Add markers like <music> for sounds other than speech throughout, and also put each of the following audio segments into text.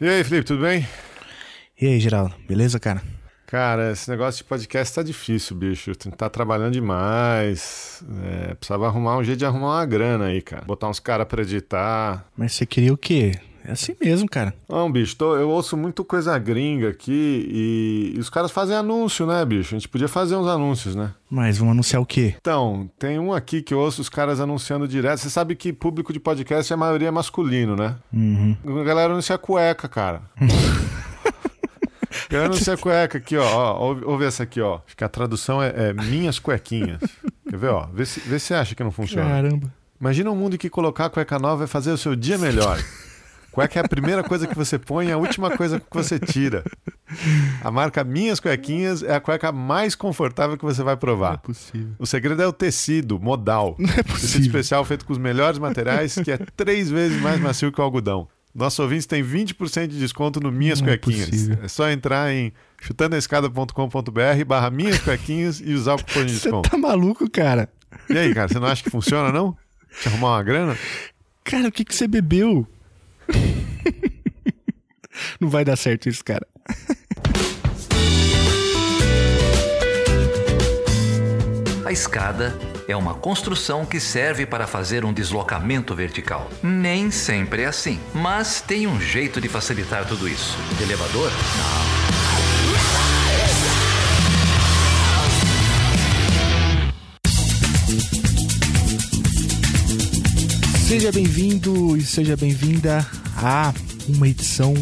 E aí, Felipe, tudo bem? E aí, Geraldo, beleza, cara? Cara, esse negócio de podcast tá difícil, bicho. Tá trabalhando demais. É, precisava arrumar um jeito de arrumar uma grana aí, cara. Botar uns caras pra editar. Mas você queria o quê? É assim mesmo, cara. Não, bicho, tô, eu ouço muito coisa gringa aqui e, e, os caras fazem anúncio, né, bicho? A gente podia fazer uns anúncios, né? Mas vão anunciar o quê? Então, tem um aqui que eu ouço os caras anunciando direto. Você sabe que público de podcast a maioria é masculino, né? Uhum. A galera anuncia cueca, cara. <laughs> Eu não sei a cueca aqui, ó. ó ouve, ouve, essa aqui, ó. Acho que a tradução é, é minhas cuequinhas. Quer ver, ó? Vê se, vê se acha que não funciona. Caramba. Imagina um mundo em que colocar a cueca nova vai fazer o seu dia melhor. <laughs> Cueca é a primeira coisa que você põe e a última coisa que você tira. A marca Minhas Cuequinhas é a cueca mais confortável que você vai provar. Não é possível. O segredo é o tecido, modal. Não é possível. Tecido especial feito com os melhores materiais, que é três vezes mais macio que o algodão. Nossos ouvintes têm 20% de desconto no Minhas Não é Cuequinhas. É, é, só entrar em chutandoaescada.com.br barra Minhas Cuequinhas e usar o cupom de desconto. Você tá maluco, cara? E aí, cara, você não acha que funciona, não? Te arrumar uma grana? Cara, o que, que você bebeu? <laughs> Não vai dar certo isso, cara. A escada é uma construção que serve para fazer um deslocamento vertical. Nem sempre é assim, mas tem um jeito de facilitar tudo isso. elevador? Não. Seja bem-vindo e seja bem-vinda a uma edição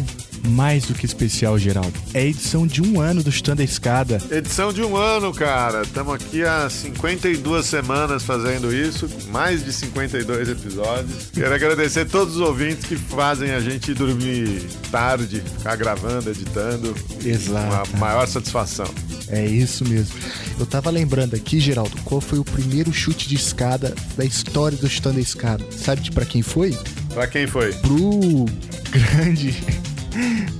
mais do que especial, Geraldo. É a edição de um ano do a Escada. Edição de um ano, cara. Estamos aqui há 52 semanas fazendo isso, mais de 52 episódios. Quero agradecer todos os ouvintes que fazem a gente dormir tarde, ficar gravando, editando. Exato. Uma maior satisfação. É isso mesmo. Eu tava lembrando aqui, Geraldo, qual foi o primeiro chute de escada da história do a Escada. Sabe para quem foi? Para quem foi? Pro grande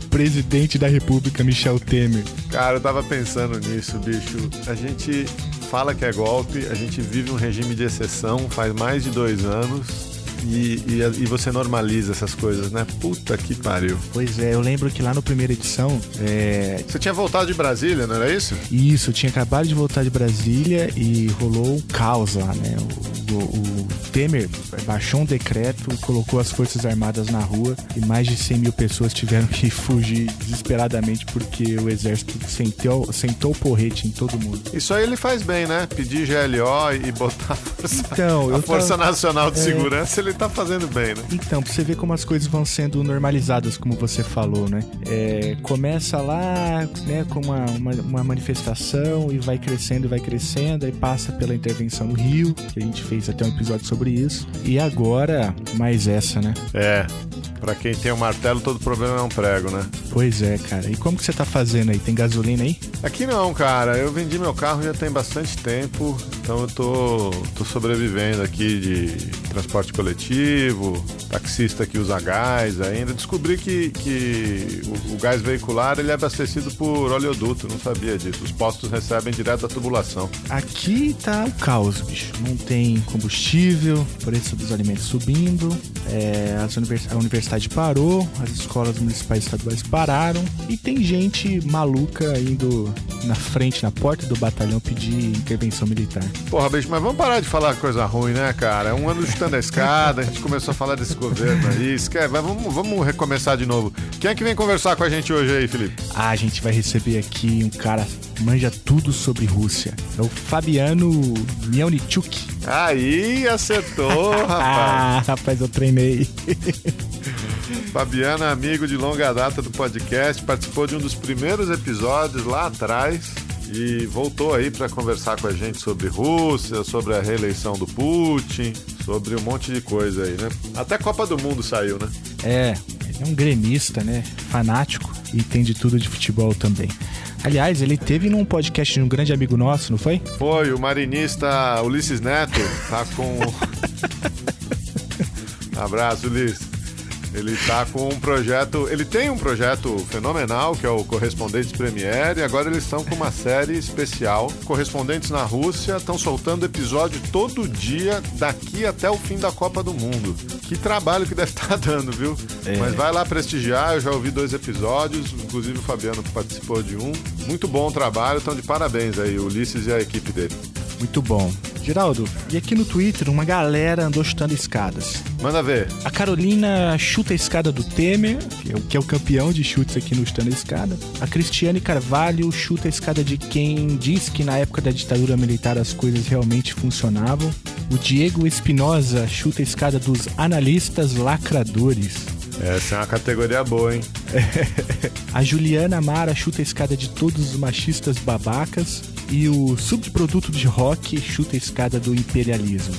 presidente da República, Michel Temer. Cara, eu tava pensando nisso, bicho. A gente fala que é golpe, a gente vive um regime de exceção faz mais de dois anos. E, e, e, você normaliza essas coisas, né? Puta que pariu. Pois é, eu lembro que lá na primeira edição. É... Você tinha voltado de Brasília, não era isso? Isso, eu tinha acabado de voltar de Brasília e rolou um caos lá, né? O, o, o Temer baixou um decreto, colocou as Forças Armadas na rua e mais de 100 mil pessoas tiveram que <laughs> fugir desesperadamente porque o exército sentou, sentou o porrete em todo mundo. Isso aí ele faz bem, né? Pedir GLO e botar a Força, então, <laughs> a força Nacional de é... Segurança, ele tá fazendo bem, né? Então, pra você ver como as coisas vão sendo normalizadas, como você falou, né? É, começa lá, né, com uma, uma, uma, manifestação e vai crescendo e vai crescendo, aí passa pela intervenção no Rio, que a gente fez até um episódio sobre isso. E agora, mais essa, né? É. Pra quem tem um martelo, todo problema é um prego, né? Pois é, cara. E como que você tá fazendo aí? Tem gasolina aí? Aqui não, cara. Eu vendi meu carro já tem bastante tempo, então eu tô, tô sobrevivendo aqui de transporte coletivo, taxista que usa gás ainda. Descobri que, que o, o gás veicular ele é abastecido por oleoduto, não sabia disso. Os postos recebem direto da tubulação. Aqui tá o caos, bicho. Não tem combustível, preço dos alimentos subindo, é, univers a universidade parou, as escolas municipais e estaduais pararam e tem gente maluca indo na frente, na porta do batalhão pedir intervenção militar. Porra, bicho, mas vamos parar de falar coisa ruim, né, cara? É um ano <laughs> chutando a escada, a gente começou a falar desse governo aí. Esquece, vamos, vamos recomeçar de novo. Quem é que vem conversar com a gente hoje aí, Felipe? Ah, a gente vai receber aqui um cara manja tudo sobre Rússia. É o Fabiano Mielnichuk. Aí, acertou, <laughs> rapaz. ah, rapaz, eu treinei. Fabiano é amigo de longa data do podcast, participou de um dos primeiros episódios lá atrás e voltou aí para conversar com a gente sobre Rússia, sobre a reeleição do Putin, sobre um monte de coisa aí, né? Até Copa do Mundo saiu, né? É, ele é um gremista, né? Fanático e entende tudo de futebol também. Aliás, ele teve num podcast de um grande amigo nosso, não foi? Foi, o marinista Ulisses Neto, tá com. <laughs> Abraço, Ulisses. Ele tá com um projeto. Ele tem um projeto fenomenal, que é o Correspondentes Premiere, e agora eles estão com uma série especial. Correspondentes na Rússia estão soltando episódio todo dia, daqui até o fim da Copa do Mundo. Que trabalho que deve estar <laughs> dando, viu? É. Mas vai lá prestigiar, eu já ouvi dois episódios, inclusive o Fabiano participou de um. Muito bom o trabalho, estão de parabéns aí, o Ulisses e a equipe dele. Muito bom. Geraldo, e aqui no Twitter uma galera andou chutando escadas. Manda ver. A Carolina chuta a escada do Temer, que é o, que é o campeão de chutes aqui no Chutando a Escada. A Cristiane Carvalho chuta a escada de quem diz que na época da ditadura militar as coisas realmente funcionavam. O Diego Espinosa chuta a escada dos analistas lacradores. Essa é uma categoria boa, hein? <laughs> a Juliana Mara chuta a escada de todos os machistas babacas. E o subproduto de rock chuta a escada do imperialismo.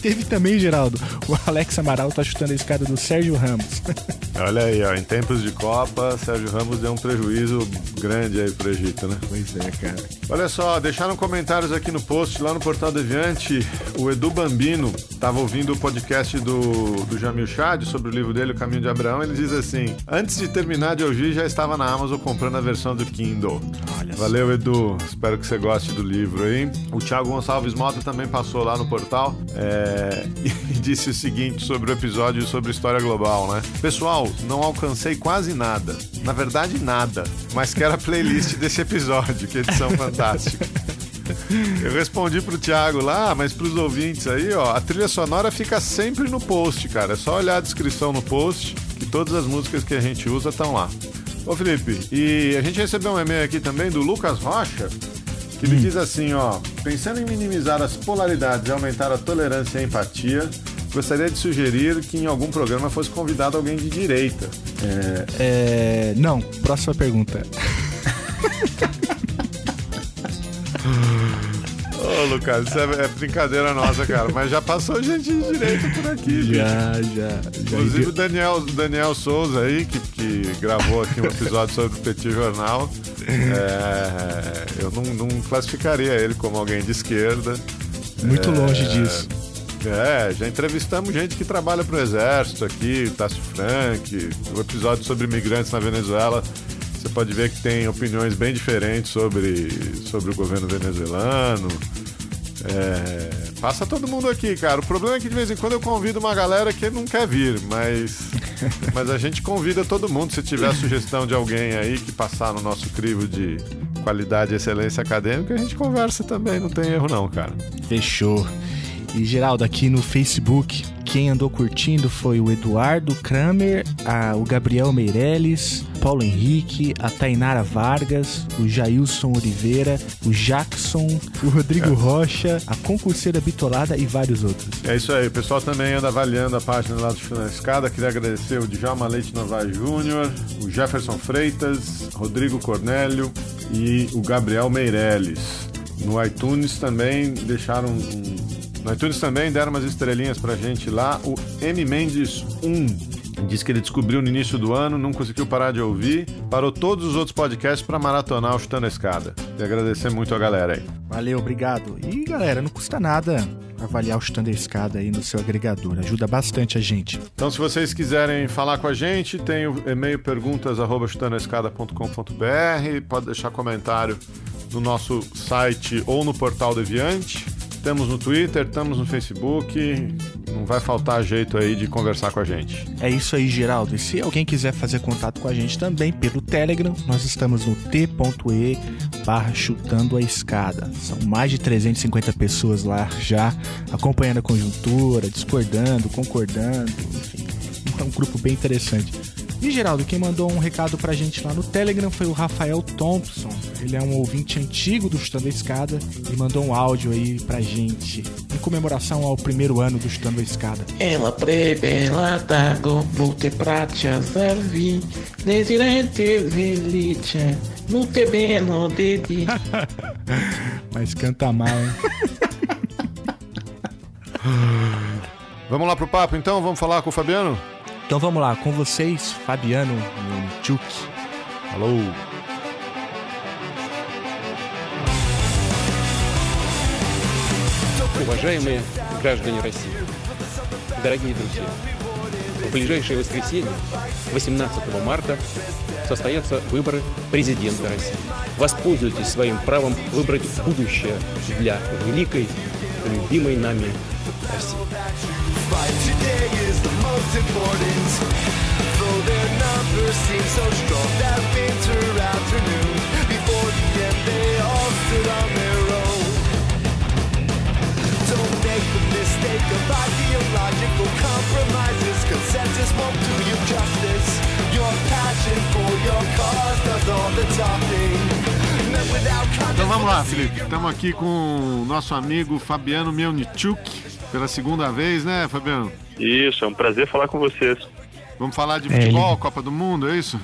Teve também, Geraldo, o Alex Amaral tá chutando a escada do Sérgio Ramos. Olha aí, ó, em tempos de Copa, Sérgio Ramos deu um prejuízo grande aí pro Egito, né? Pois é, cara. Olha só, deixaram comentários aqui no post, lá no Portal Deviante. O Edu Bambino tava ouvindo o podcast do, do Jamil Chad sobre o livro dele, O Caminho de Abraão. Ele diz assim: Antes de terminar de ouvir, já estava na Amazon comprando a versão do Kindle. Olha Valeu, Edu. Espero que você goste do livro aí. O Thiago Gonçalves Mota também passou lá no portal é, <laughs> e disse o seguinte sobre o episódio sobre história global, né? Pessoal, não alcancei quase nada. Na verdade, nada. Mas quero a playlist desse episódio, que edição <laughs> fantástica. Eu respondi pro Thiago lá, mas pros ouvintes aí, ó, a trilha sonora fica sempre no post, cara. É só olhar a descrição no post, que todas as músicas que a gente usa estão lá. Ô Felipe, e a gente recebeu um e-mail aqui também do Lucas Rocha, que me hum. diz assim, ó, pensando em minimizar as polaridades e aumentar a tolerância e a empatia, gostaria de sugerir que em algum programa fosse convidado alguém de direita. É... é... Não, próxima pergunta. <laughs> Ô, Lucas, isso é, é, brincadeira nossa, cara. Mas já passou gente de direita por aqui, Já, bicho. já. Inclusive o Daniel, Daniel Souza aí, que, que gravou aqui um episódio sobre o Petit Jornal. É, eu não, não classificaria ele como alguém de esquerda. Muito é, longe disso. É, já entrevistamos gente que trabalha pro Exército aqui, Tássio Frank, o episódio sobre imigrantes na Venezuela. Você pode ver que tem opiniões bem diferentes sobre, sobre o governo venezuelano. É, passa todo mundo aqui, cara. O problema é que de vez em quando eu convido uma galera que não quer vir, mas, <laughs> mas a gente convida todo mundo. Se tiver sugestão de alguém aí que passar no nosso crivo de qualidade e excelência acadêmica, a gente conversa também, não tem erro não, cara. Fechou. E Geraldo, aqui no Facebook, quem andou curtindo foi o Eduardo Kramer, a, o Gabriel Meirelles, Paulo Henrique, a Tainara Vargas, o Jailson Oliveira, o Jackson, o Rodrigo é. Rocha, a concurseira Bitolada e vários outros. É isso aí, o pessoal também anda avaliando a página lá do Chute na Escada. Queria agradecer o Djalma Leite Novaes Júnior, o Jefferson Freitas, Rodrigo Cornélio e o Gabriel Meirelles. No iTunes também deixaram um no iTunes também deram umas estrelinhas pra gente lá. O M. Mendes 1 diz que ele descobriu no início do ano, não conseguiu parar de ouvir, parou todos os outros podcasts para maratonar o Chutando a Escada. E agradecer muito a galera aí. Valeu, obrigado. E galera, não custa nada avaliar o Chutando a Escada aí no seu agregador, ajuda bastante a gente. Então, se vocês quiserem falar com a gente, tem o e-mail perguntas arroba pode deixar comentário no nosso site ou no portal Deviante. Estamos no Twitter, estamos no Facebook. Não vai faltar jeito aí de conversar com a gente. É isso aí, Geraldo. E se alguém quiser fazer contato com a gente também pelo Telegram, nós estamos no t.e barra chutando a escada. São mais de 350 pessoas lá já acompanhando a conjuntura, discordando, concordando, enfim. É um grupo bem interessante. E Geraldo, quem mandou um recado pra gente lá no Telegram foi o Rafael Thompson. Ele é um ouvinte antigo do Chutando a Escada e mandou um áudio aí pra gente em comemoração ao primeiro ano do Chutando a Escada. Ela prebela go multipratia servi desirente velice multebeno dedi. <laughs> Mas canta mal, hein? <laughs> Vamos lá pro papo então? Vamos falar com o Fabiano? Então vamos lá, com vocês, Fabiano Tchuk. Alô. Уважаемые граждане России, дорогие друзья, в ближайшее воскресенье, 18 марта, состоятся выборы президента России. Воспользуйтесь своим правом выбрать будущее для великой, любимой нами России. Before the end, they all stood on their own. Don't make the mistake of ideological compromises. Consensus won't do you justice. Your passion for your cause does all the talking. Então vamos lá, Felipe. Estamos aqui com o nosso amigo Fabiano Melnichuk pela segunda vez, né, Fabiano? Isso, é um prazer falar com vocês. Vamos falar de futebol, é, Copa do Mundo, é isso?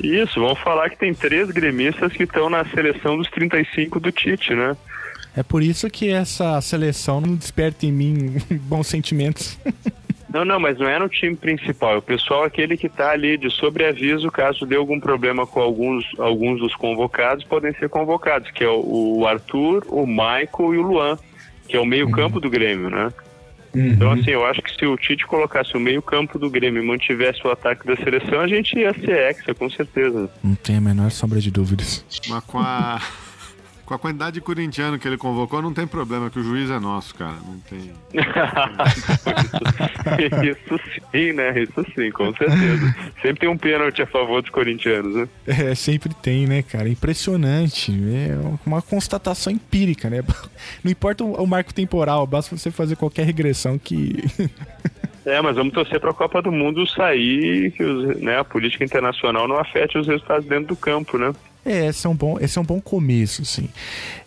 Isso, vamos falar que tem três gremistas que estão na seleção dos 35 do Tite, né? É por isso que essa seleção não desperta em mim <laughs> bons sentimentos. Não, não, mas não é no time principal. É o pessoal aquele que está ali de sobreaviso, caso dê algum problema com alguns, alguns dos convocados, podem ser convocados, que é o, o Arthur, o Michael e o Luan, que é o meio-campo uhum. do Grêmio, né? Uhum. Então, assim, eu acho que se o Tite colocasse o meio-campo do Grêmio e mantivesse o ataque da seleção, a gente ia ser hexa, com certeza. Não tem a menor sombra de dúvidas. Mas com a. Com a quantidade de corintiano que ele convocou, não tem problema, que o juiz é nosso, cara. Não tem. <laughs> isso, sim, né? Isso sim, com certeza. Sempre tem um pênalti a favor dos corintianos, né? É, sempre tem, né, cara? Impressionante. É uma constatação empírica, né? <laughs> Não importa o marco temporal, basta você fazer qualquer regressão que. <laughs> É, mas vamos torcer para a Copa do Mundo sair que os, né, a política internacional não afete os resultados dentro do campo, né? É, esse é um bom, esse é um bom começo, assim.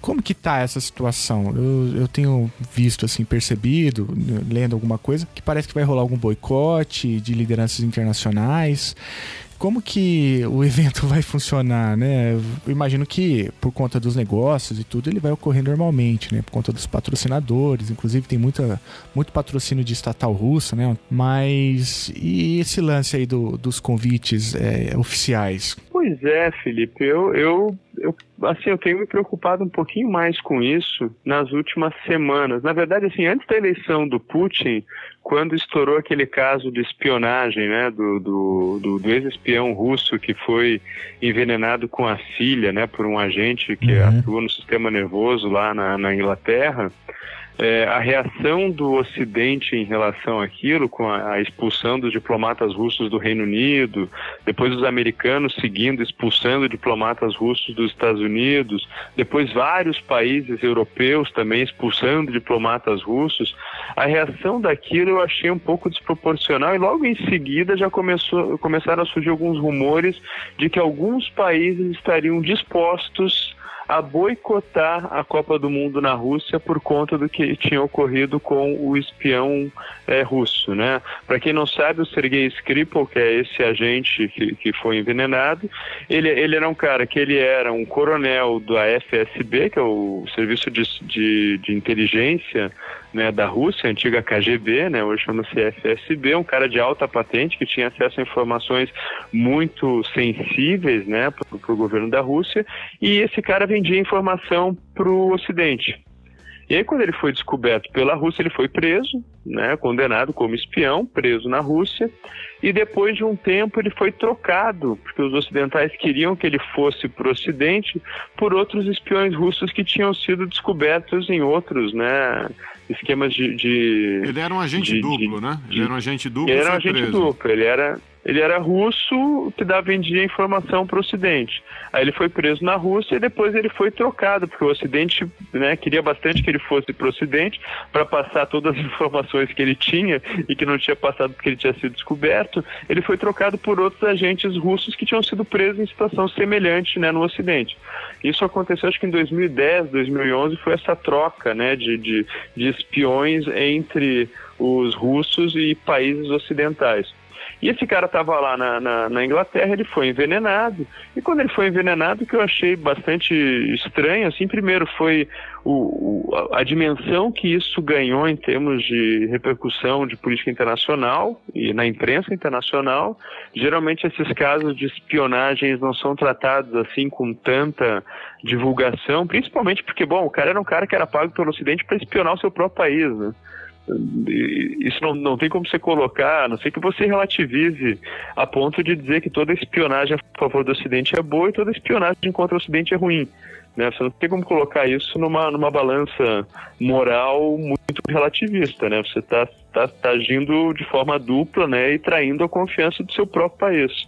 Como que tá essa situação? Eu, eu tenho visto, assim, percebido, lendo alguma coisa, que parece que vai rolar algum boicote de lideranças internacionais como que o <laughs> evento vai funcionar, né? Eu imagino que por conta dos negócios e tudo, ele vai ocorrer normalmente, né? Por conta dos patrocinadores, inclusive tem muita, muito patrocínio de estatal russa, né? Mas e esse lance aí do, dos convites é, oficiais? Pois é, Felipe, eu, eu, eu, assim, eu tenho me preocupado um pouquinho mais com isso nas últimas semanas. Na verdade, assim, antes da eleição do Putin, quando estourou aquele caso de espionagem, né, do, do, do, do ex-espião russo que foi envenenado com a filha, né, por um agente que uhum. atua no sistema nervoso lá na, na Inglaterra, é, a reação do Ocidente em relação àquilo, com a, a, expulsão dos diplomatas russos do Reino Unido, depois os americanos seguindo, expulsando diplomatas russos dos Estados Unidos, depois vários países europeus também expulsando diplomatas russos, a reação daquilo eu achei um pouco desproporcional e logo em seguida já começou, começaram a surgir alguns rumores de que alguns países estariam dispostos a boicotar a Copa do Mundo na Rússia por conta do que tinha ocorrido com o espião é, russo, né? Para quem não sabe, o Sergei Skripal, que é esse agente que, que foi envenenado, ele, ele era um cara que ele era um coronel da FSB, que é o Serviço de, de, de Inteligência né, da Rússia, antiga KGB, né, hoje chama-se FSB, um cara de alta patente que tinha acesso a informações muito sensíveis né, para o governo da Rússia, e esse cara vendia informação para o Ocidente. E aí, quando ele foi descoberto pela Rússia, ele foi preso, né, condenado como espião, preso na Rússia, e depois de um tempo ele foi trocado, porque os ocidentais queriam que ele fosse para o Ocidente por outros espiões russos que tinham sido descobertos em outros né, esquemas de, de. ele era um agente de, duplo, de, né? Ele era um agente duplo. Ele era um agente duplo, ele era ele era russo que dava, vendia informação para o Ocidente. Aí ele foi preso na Rússia e depois ele foi trocado, porque o Ocidente né, queria bastante que ele fosse para o Ocidente para passar todas as <laughs> informações que ele tinha e que não tinha passado porque ele tinha sido descoberto. Ele foi trocado por outros agentes russos que tinham sido presos em situação semelhante né, no Ocidente. Isso aconteceu acho que em 2010, 2011 foi essa troca né, de, de, de espiões entre os russos e países ocidentais. E esse cara estava lá na, na, na, Inglaterra, ele foi envenenado. E quando ele foi envenenado, o que eu achei bastante estranho, assim, primeiro foi o, o, a dimensão que isso ganhou em termos de repercussão de política internacional e na imprensa internacional. Geralmente esses casos de espionagens não são tratados assim com tanta divulgação, principalmente porque, bom, o cara era um cara que era pago pelo Ocidente para espionar o seu próprio país, né? Isso não, não tem como você colocar, a não sei que você relativize a ponto de dizer que toda espionagem a favor do Ocidente é boa e toda espionagem contra o Ocidente é ruim. Né? Você não tem como colocar isso numa, numa balança moral muito relativista. Né? Você está tá, tá agindo de forma dupla né? e traindo a confiança do seu próprio país.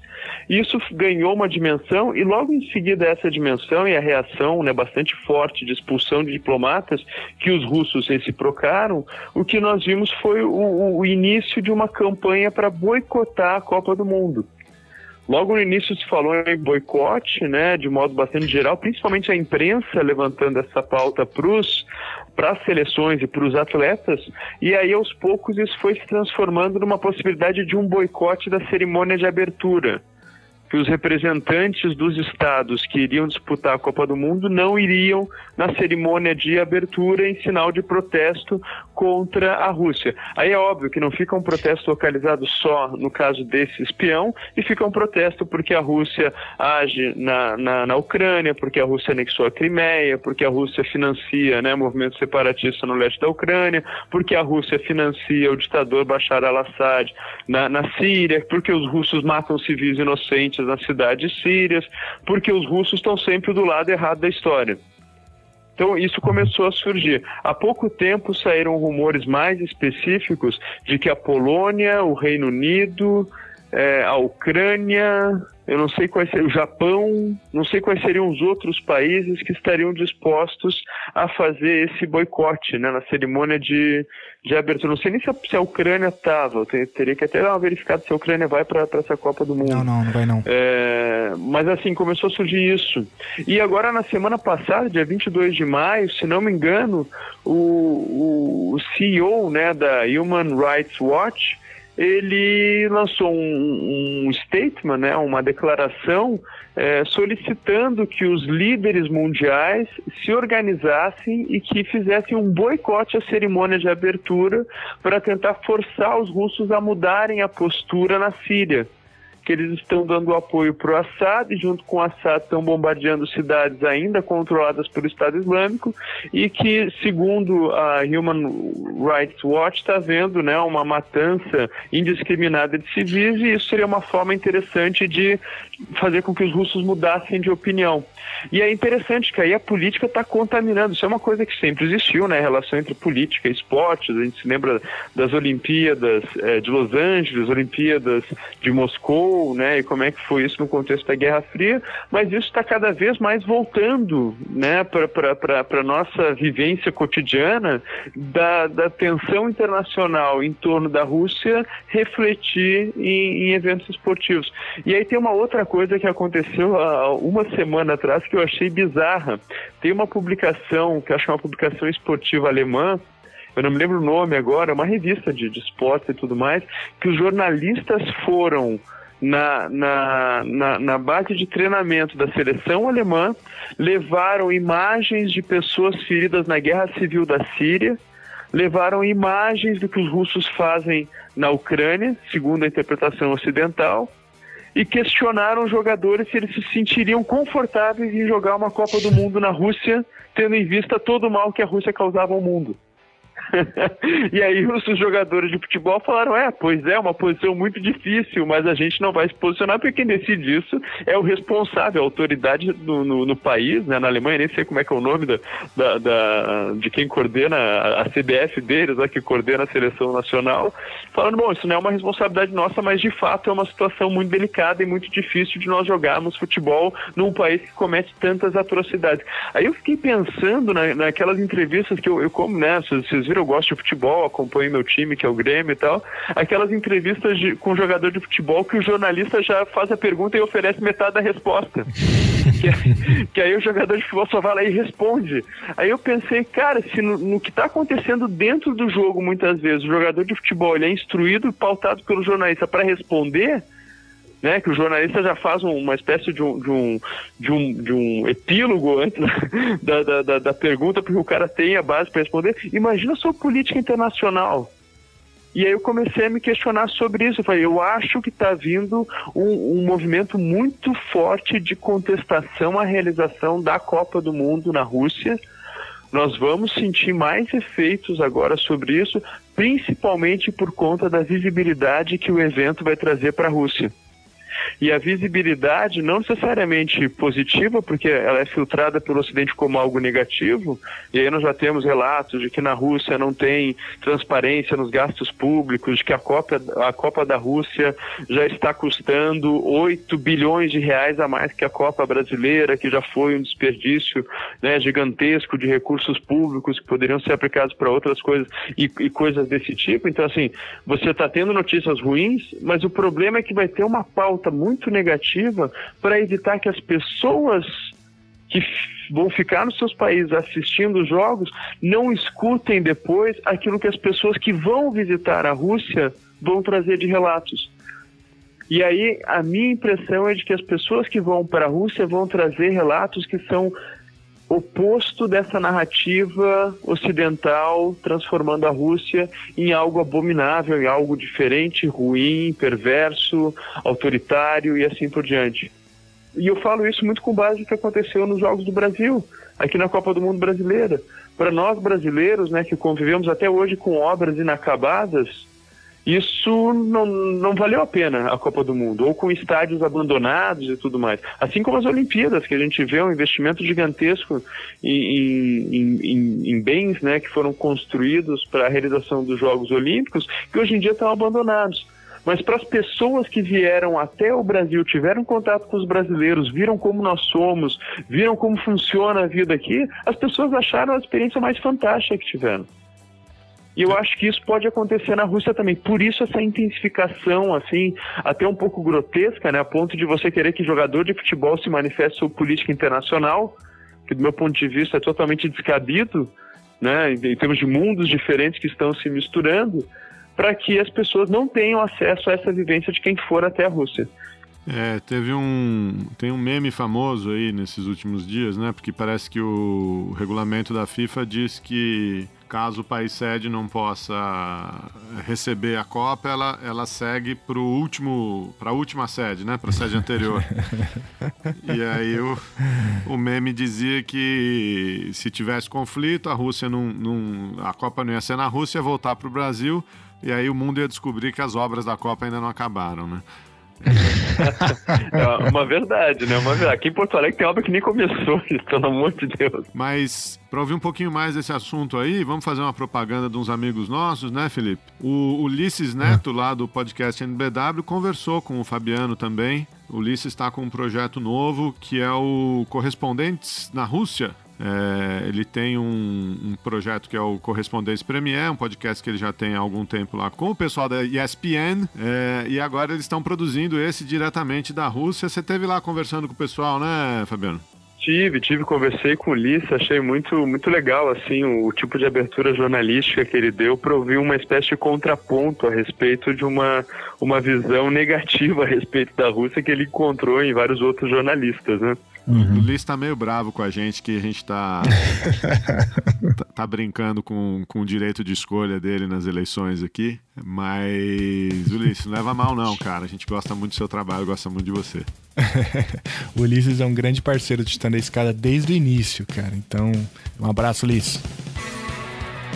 Isso ganhou uma dimensão e logo em seguida essa dimensão e a reação né, bastante forte de expulsão de diplomatas que os russos reciprocaram, o que nós vimos foi o, o início de uma campanha para boicotar a Copa do Mundo. Logo no início se falou em boicote, né, de modo bastante geral, principalmente a imprensa levantando essa pauta para as seleções e para os atletas, e aí aos poucos isso foi se transformando numa possibilidade de um boicote da cerimônia de abertura que os representantes dos estados que iriam disputar a Copa do Mundo não iriam na cerimônia de abertura em sinal de protesto contra a Rússia. Aí é óbvio que não fica um protesto localizado só no caso desse espião, e fica um protesto porque a Rússia age na, na, na Ucrânia, porque a Rússia anexou a Crimeia, porque a Rússia financia né, movimento separatista no leste da Ucrânia, porque a Rússia financia o ditador Bashar al-Assad na, na Síria, porque os russos matam civis inocentes nas cidades sírias, porque os russos estão sempre do lado errado da história. Então isso começou a surgir. Há pouco tempo saíram rumores mais específicos de que a Polônia, o Reino Unido, é, a Ucrânia, eu não sei quais seriam, o Japão, não sei quais seriam os outros países que estariam dispostos a fazer esse boicote, né, na cerimônia de, de abertura. Não sei nem se a, se a Ucrânia estava, teria que até dar uma verificada se a Ucrânia vai para essa Copa do Mundo. Não, não, não vai não. É, mas assim, começou a surgir isso. E agora, na semana passada, dia 22 de maio, se não me engano, o, o CEO né, da Human Rights Watch ele lançou um, um statement, né, uma declaração é, solicitando que os líderes mundiais se organizassem e que fizessem um boicote à cerimônia de abertura para tentar forçar os russos a mudarem a postura na Síria que eles estão dando apoio para o Assad e junto com o Assad estão bombardeando cidades ainda controladas pelo Estado Islâmico e que, segundo a Human Rights Watch, está havendo né, uma matança indiscriminada de civis e isso seria uma forma interessante de fazer com que os russos mudassem de opinião. E é interessante que aí a política está contaminando. Isso é uma coisa que sempre existiu, né? A relação entre política e esportes. A gente se lembra das Olimpíadas eh, de Los Angeles, Olimpíadas de Moscou, né? E como é que foi isso no contexto da Guerra Fria. Mas isso está cada vez mais voltando, né? Para a nossa vivência cotidiana da, da tensão internacional em torno da Rússia refletir em, em eventos esportivos. E aí tem uma outra coisa que aconteceu há uma semana atrás que eu achei bizarra. Tem uma publicação, que acho que é uma publicação esportiva alemã, eu não me lembro o nome agora, é uma revista de, de e tudo mais, que os jornalistas foram na, na, na, na, base de treinamento da seleção alemã, levaram imagens de pessoas feridas na guerra civil da Síria, levaram imagens do que os russos fazem na Ucrânia, segundo a interpretação ocidental, e questionaram os jogadores se eles se sentiriam confortáveis em jogar uma Copa do Mundo na Rússia, tendo em vista todo o mal que a Rússia causava ao mundo. <laughs> e aí os jogadores de futebol falaram: é, pois é, uma posição muito difícil, mas a gente não vai se posicionar porque quem decide isso é o responsável, a autoridade no, no, no país, né? Na Alemanha, nem sei como é que é o nome da, da, da de quem coordena a, a CBF deles, a que coordena a seleção nacional, falando: bom, isso não é uma responsabilidade nossa, mas de fato é uma situação muito delicada e muito difícil de nós jogarmos futebol num país que comete tantas atrocidades. Aí eu fiquei pensando na, naquelas entrevistas que eu, eu como, né? Vocês viram eu gosto de futebol, acompanho meu time, que é o Grêmio e tal, aquelas entrevistas de, com jogador de futebol que o jornalista já faz a pergunta e oferece metade da resposta. <laughs> que, que, aí o jogador de futebol só vai lá e responde. Aí eu pensei, cara, se no, no que está acontecendo dentro do jogo, muitas vezes, o jogador de futebol ele é instruído, pautado pelo jornalista para responder né, que o jornalista já faz uma espécie de um, de um, de um, de um epílogo antes <laughs> da, da, da, da pergunta, porque o cara tem a base para responder. Imagina sua política internacional. E aí eu comecei a me questionar sobre isso. Eu falei, eu acho que está vindo um, um, movimento muito forte de contestação à realização da Copa do Mundo na Rússia. Nós vamos sentir mais efeitos agora sobre isso, principalmente por conta da visibilidade que o evento vai trazer para a Rússia. E a visibilidade não necessariamente positiva, porque ela é filtrada pelo Ocidente como algo negativo, e aí nós já temos relatos de que na Rússia não tem transparência nos gastos públicos, de que a Copa, a Copa da Rússia já está custando 8 bilhões de reais a mais que a Copa brasileira, que já foi um desperdício né, gigantesco de recursos públicos que poderiam ser aplicados para outras coisas e, e coisas desse tipo. Então, assim, você está tendo notícias ruins, mas o problema é que vai ter uma pauta muito negativa para evitar que as pessoas que vão ficar nos seus países assistindo os jogos não escutem depois aquilo que as pessoas que vão visitar a Rússia vão trazer de relatos. E aí a minha impressão é de que as pessoas que vão para a Rússia vão trazer relatos que são oposto dessa narrativa ocidental transformando a Rússia em algo abominável, em algo diferente, ruim, perverso, autoritário e assim por diante. E eu falo isso muito com base no que aconteceu nos Jogos do Brasil, aqui na Copa do Mundo Brasileira. Para nós brasileiros, né, que convivemos até hoje com obras inacabadas, isso não, não valeu a pena a Copa do Mundo, ou com estádios abandonados e tudo mais. Assim como as Olimpíadas, que a gente vê um investimento gigantesco em, em, em, em bens né, que foram construídos para a realização dos Jogos Olímpicos, que hoje em dia estão abandonados. Mas para as pessoas que vieram até o Brasil, tiveram contato com os brasileiros, viram como nós somos, viram como funciona a vida aqui, as pessoas acharam a experiência mais fantástica que tiveram. E eu acho que isso pode acontecer na Rússia também. Por isso essa intensificação, assim, até um pouco grotesca, né? A ponto de você querer que jogador de futebol se manifeste sobre política internacional, que do meu ponto de vista é totalmente descabido, né? Em termos de mundos diferentes que estão se misturando, para que as pessoas não tenham acesso a essa vivência de quem for até a Rússia. É, teve um. Tem um meme famoso aí nesses últimos dias, né? Porque parece que o regulamento da FIFA diz que caso o país sede não possa receber a Copa, ela, ela segue para último, a última sede, né? Para a sede anterior. e aí o, o meme dizia que se tivesse conflito, a Rússia não, não a Copa não ia ser na Rússia, ia voltar para o Brasil e aí o mundo ia descobrir que as obras da Copa ainda não acabaram, né? <laughs> é uma verdade, né? Uma verdade. Aqui em Porto Alegre tem obra que nem começou, <laughs> pelo amor de Deus. Mas, para ouvir um pouquinho mais desse assunto aí, vamos fazer uma propaganda de uns amigos nossos, né, Felipe? O Ulisses Neto, lá do podcast NBW, conversou com o Fabiano também. O Ulisses está com um projeto novo que é o Correspondentes na Rússia. É, ele tem um, um, projeto que é o Correspondência Premier, um podcast que ele já tem há algum tempo lá com o pessoal da ESPN, é, e agora eles estão produzindo esse diretamente da Rússia. Você teve lá conversando com o pessoal, né, Fabiano? Tive, tive, conversei com o Ulisses, achei muito, muito legal assim o, o tipo de abertura jornalística que ele deu para ouvir uma espécie de contraponto a respeito de uma, uma visão negativa a respeito da Rússia que ele encontrou em vários outros jornalistas, né? Uhum. O Liz tá meio bravo com a gente, que a gente tá, <laughs> tá, tá, brincando com, com o direito de escolha dele nas eleições aqui. Mas, Ulisses, não leva mal não, cara. A gente gosta muito do seu trabalho, gosta muito de você. <laughs> o Ulisses é um grande parceiro de Stand a Escada desde o início, cara. Então, um abraço, Ulisses.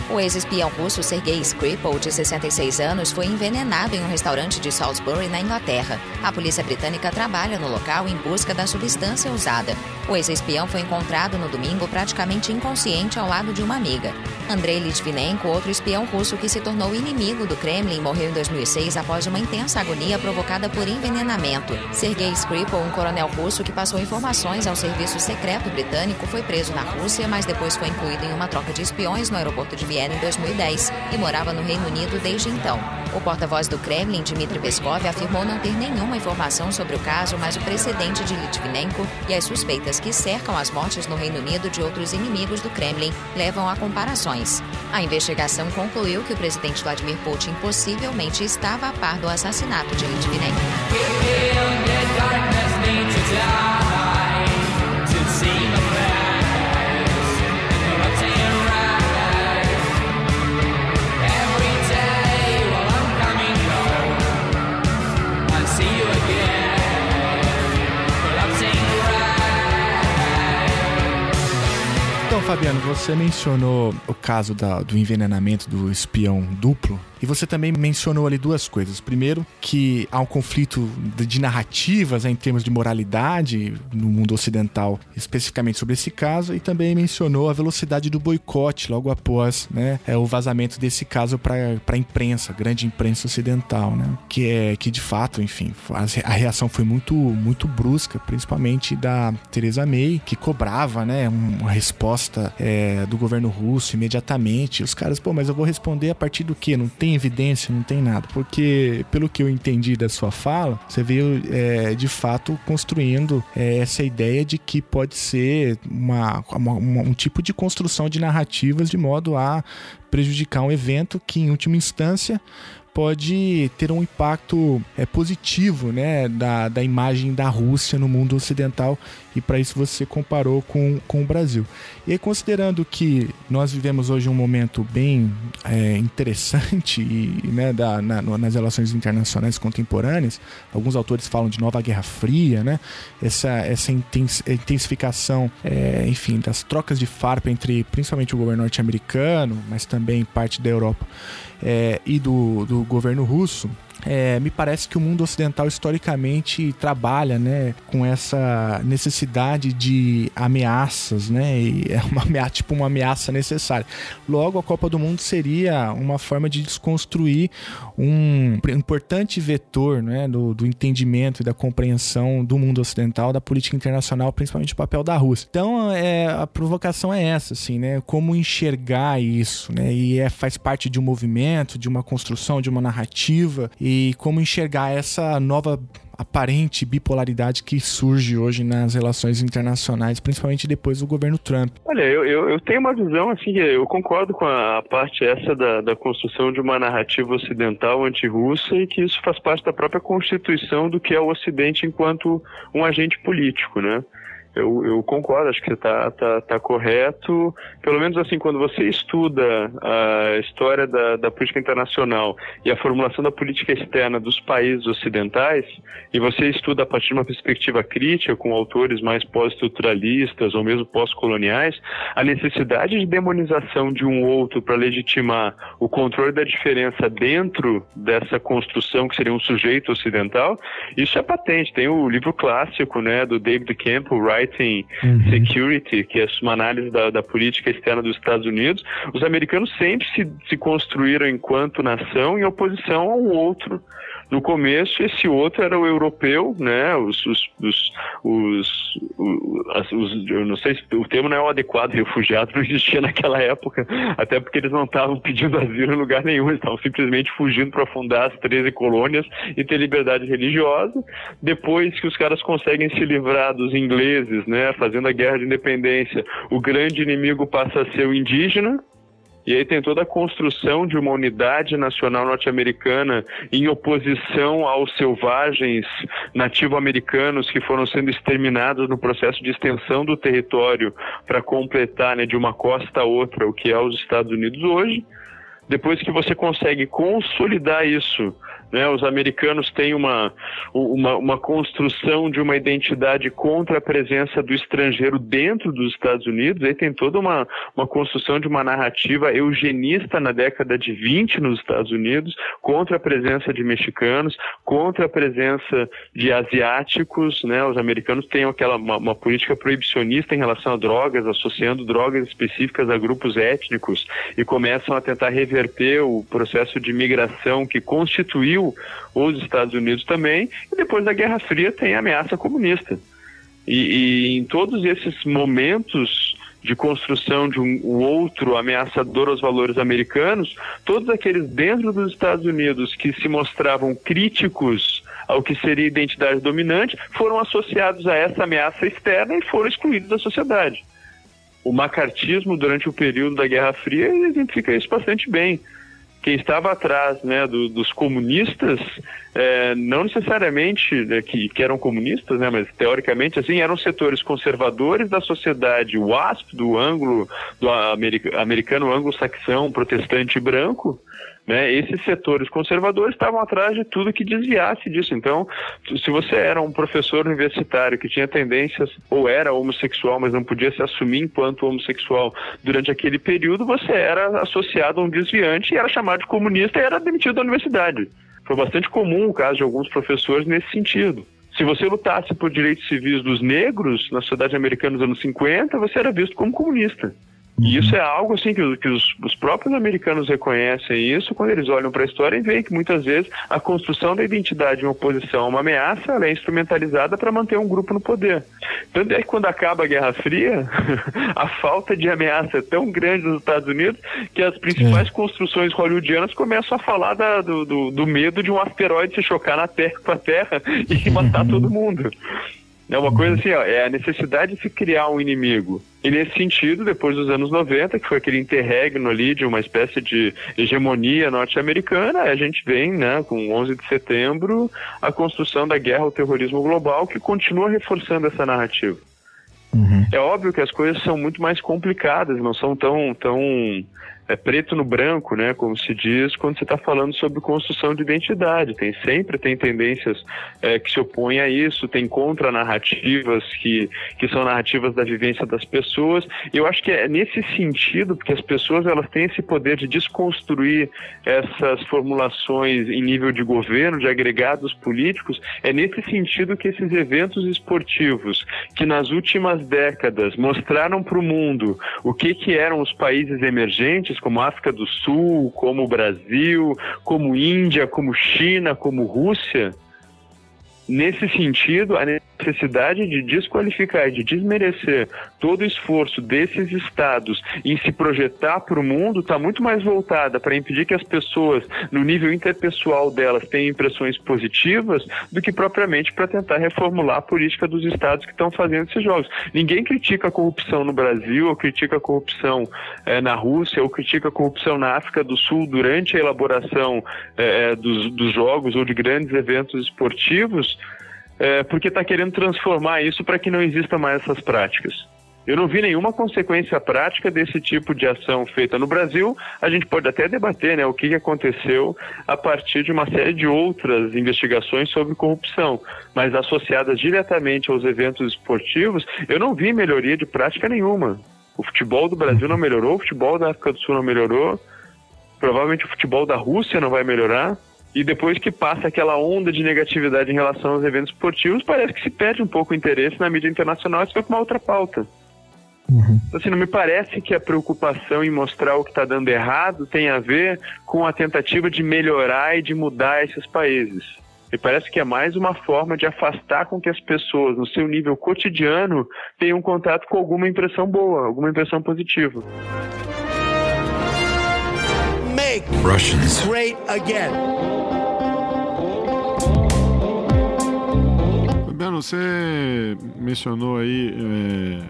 O ex-espião russo Sergei Skripal, de 66 anos, foi envenenado em um restaurante de Salisbury, na Inglaterra. A polícia britânica trabalha no local em busca da substância usada. O ex-espião foi encontrado no domingo praticamente inconsciente ao lado de uma amiga. Andrei Litvinenko, outro espião russo que se tornou inimigo do Kremlin, morreu em 2006 após uma intensa agonia provocada por envenenamento. Sergei Skripal, um coronel russo que passou informações ao serviço secreto britânico, foi preso na Rússia, mas depois foi incluído em uma troca de espiões no aeroporto de Viena em 2010 e morava no Reino Unido desde então. O porta-voz do Kremlin, Dmitry Peskov, afirmou não ter nenhuma informação sobre o caso, mas o precedente de Litvinenko e as suspeitas que cercam as mortes no Reino Unido de outros inimigos do Kremlin levam a comparações. A investigação concluiu que o presidente Vladimir Putin possivelmente estava a par do assassinato de Litvinenko. Fabiano, você mencionou o caso da, do envenenamento do espião duplo e você também mencionou ali duas coisas. Primeiro, que há um conflito de narrativas né, em termos de moralidade no mundo ocidental, especificamente sobre esse caso, e também mencionou a velocidade do boicote logo após né, é, o vazamento desse caso para a imprensa, grande imprensa ocidental, né? Que é que de fato, enfim, a reação foi muito muito brusca, principalmente da Theresa May, que cobrava, né, uma resposta é, do governo russo imediatamente. Os caras, pô, mas eu vou responder a partir do que? Não tem tem evidência, não tem nada. Porque, pelo que eu entendi da sua fala, você veio é, de fato construindo é, essa ideia de que pode ser uma, uma, um tipo de construção de narrativas de modo a prejudicar um evento que, em última instância, pode ter um impacto é, positivo né, da, da imagem da Rússia no mundo ocidental e para isso você comparou com, com o Brasil. E aí, considerando que nós vivemos hoje um momento bem é, interessante e, né, da, na, nas relações internacionais contemporâneas, alguns autores falam de nova Guerra Fria, né, essa, essa intensificação, é, enfim, das trocas de farpa entre principalmente o governo norte-americano, mas também parte da Europa é, e do, do governo russo, é, me parece que o mundo ocidental historicamente trabalha né, com essa necessidade de ameaças, né? E é uma ameaça, tipo uma ameaça necessária. Logo, a Copa do Mundo seria uma forma de desconstruir um importante vetor né, do, do entendimento e da compreensão do mundo ocidental, da política internacional, principalmente o papel da Rússia. Então, é, a provocação é essa, assim, né? Como enxergar isso, né? E é, faz parte de um movimento, de uma construção, de uma narrativa e como enxergar essa nova aparente bipolaridade que surge hoje nas relações internacionais, principalmente depois do governo Trump. Olha, eu, eu, eu tenho uma visão assim, eu concordo com a, parte essa da, da construção de uma narrativa ocidental anti-russa e que isso faz parte da própria constituição do que é o Ocidente enquanto um agente político, né? Eu, eu concordo, acho que está tá, tá correto. Pelo menos assim, quando você estuda a história da, da política internacional e a formulação da política externa dos países ocidentais, e você estuda a partir de uma perspectiva crítica, com autores mais pós-estruturalistas ou mesmo pós-coloniais, a necessidade de demonização de um outro para legitimar o controle da diferença dentro dessa construção que seria um sujeito ocidental, isso é patente. Tem o livro clássico né, do David Campbell, Right Fighting uhum. Security, que é uma análise da, da, política externa dos Estados Unidos, os americanos sempre se, se construíram enquanto nação em oposição a um outro no começo, esse outro era o europeu, né? Os, os, os, os, os, eu não sei se o termo não é o adequado, refugiado não existia naquela época, até porque eles não estavam pedindo asilo em lugar nenhum, estavam simplesmente fugindo para fundar as 13 colônias e ter liberdade religiosa. Depois que os caras conseguem se livrar dos ingleses, né? Fazendo a guerra de independência, o grande inimigo passa a ser o indígena, e aí tem toda a construção de uma unidade nacional norte-americana em oposição aos selvagens nativo-americanos que foram sendo exterminados no processo de extensão do território para completar né, de uma costa a outra o que é os Estados Unidos hoje. Depois que você consegue consolidar isso né? Os americanos têm uma, uma, uma construção de uma identidade contra a presença do estrangeiro dentro dos Estados Unidos, aí tem toda uma, uma construção de uma narrativa eugenista na década de 20 nos Estados Unidos, contra a presença de mexicanos, contra a presença de asiáticos, né? Os americanos têm aquela uma, uma política proibicionista em relação a drogas, associando drogas específicas a grupos étnicos e começam a tentar reverter o processo de migração que constituiu os Estados Unidos também, e depois da Guerra Fria tem a ameaça comunista. E, e em todos esses momentos de construção de um, um, outro ameaçador aos valores americanos, todos aqueles dentro dos Estados Unidos que se mostravam críticos ao que seria identidade dominante foram associados a essa ameaça externa e foram excluídos da sociedade. O macartismo, durante o período da Guerra Fria, exemplifica isso bastante bem quem estava atrás né, do, dos comunistas, é, não necessariamente né, que, que, eram comunistas, né, mas teoricamente assim, eram setores conservadores da sociedade WASP, do ângulo do americano anglo-saxão protestante branco, Né? Esses setores conservadores estavam atrás de tudo que desviasse disso. Então, se você era um professor universitário que tinha tendências, ou era homossexual, mas não podia se assumir enquanto homossexual durante aquele período, você era associado a um desviante e era chamado de comunista e era demitido da universidade. Foi bastante comum o caso de alguns professores nesse sentido. Se você lutasse por direitos civis dos negros na sociedade americana nos anos 50, você era visto como comunista. E isso é algo assim que, que os, os, próprios americanos reconhecem isso quando eles olham para a história e veem que muitas vezes a construção da identidade em oposição a uma ameaça ela é instrumentalizada para manter um grupo no poder. Tanto é que quando acaba a Guerra Fria, <laughs> a falta de ameaça é tão grande nos Estados Unidos que as principais é. construções hollywoodianas começam a falar da, do, do, do, medo de um asteroide se chocar na Terra com a Terra <laughs> e matar uhum. todo mundo. É uma coisa assim, ó, é a necessidade de se criar um inimigo. E nesse sentido, depois dos anos 90, que foi aquele interregno ali de uma espécie de hegemonia norte-americana, a gente vem, né, com 11 de setembro, a construção da guerra ao terrorismo global, que continua reforçando essa narrativa. Uhum. É óbvio que as coisas são muito mais complicadas, não são tão, tão é preto no branco, né, como se diz, quando você está falando sobre construção de identidade. Tem sempre tem tendências é, que se opõem a isso, tem contra-narrativas que, que são narrativas da vivência das pessoas. E eu acho que é nesse sentido, porque as pessoas elas têm esse poder de desconstruir essas formulações em nível de governo, de agregados políticos, é nesse sentido que esses eventos esportivos, que nas últimas décadas mostraram para o mundo o que, que eram os países emergentes, países como África do Sul, como Brasil, como Índia, como China, como Rússia, nesse sentido, a necessidade de desqualificar, de desmerecer todo o esforço desses estados em se projetar para o mundo está muito mais voltada para impedir que as pessoas, no nível interpessoal delas, tenham impressões positivas do que propriamente para tentar reformular a política dos estados que estão fazendo esses jogos. Ninguém critica a corrupção no Brasil, ou critica a corrupção é, na Rússia, ou critica a corrupção na África do Sul durante a elaboração é, dos, dos jogos ou de grandes eventos esportivos é, porque está querendo transformar isso para que não exista mais essas práticas. Eu não vi nenhuma consequência prática desse tipo de ação feita no Brasil. A gente pode até debater né, o que aconteceu a partir de uma série de outras investigações sobre corrupção, mas associadas diretamente aos eventos esportivos, eu não vi melhoria de prática nenhuma. O futebol do Brasil não melhorou, o futebol da África do Sul não melhorou, provavelmente o futebol da Rússia não vai melhorar. E depois que passa aquela onda de negatividade em relação aos eventos esportivos, parece que se perde um pouco o interesse na mídia internacional e se vai para uma outra pauta. Uhum. Então, assim, não me parece que a preocupação em mostrar o que está dando errado tem a ver com a tentativa de melhorar e de mudar esses países. Me parece que é mais uma forma de afastar com que as pessoas, no seu nível cotidiano, tenham contato com alguma impressão boa, alguma impressão positiva. Make Russians great again. Fabiano, você mencionou aí é,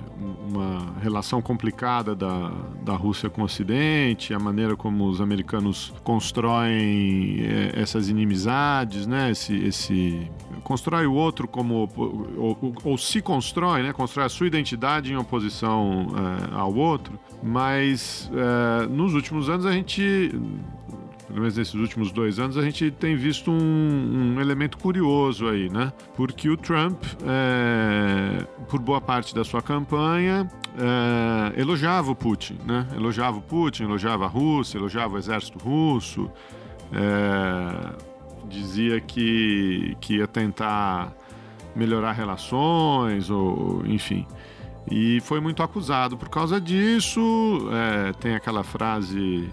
uma relação complicada da, da Rússia com o Ocidente, a maneira como os americanos constroem é, essas inimizades, né? Esse, esse constrói o outro como ou, ou, ou, se constrói, né? Constrói a sua identidade em oposição é, ao outro. Mas nos últimos anos a gente pelo menos nesses últimos dois anos, a gente tem visto um, um elemento curioso aí, né? Porque o Trump, é, por boa parte da sua campanha, é, elogiava o Putin, né? Elogiava o Putin, elogiava a Rússia, elogiava o exército russo, é, dizia que, que ia tentar melhorar relações, ou enfim. E foi muito acusado por causa disso. É, tem aquela frase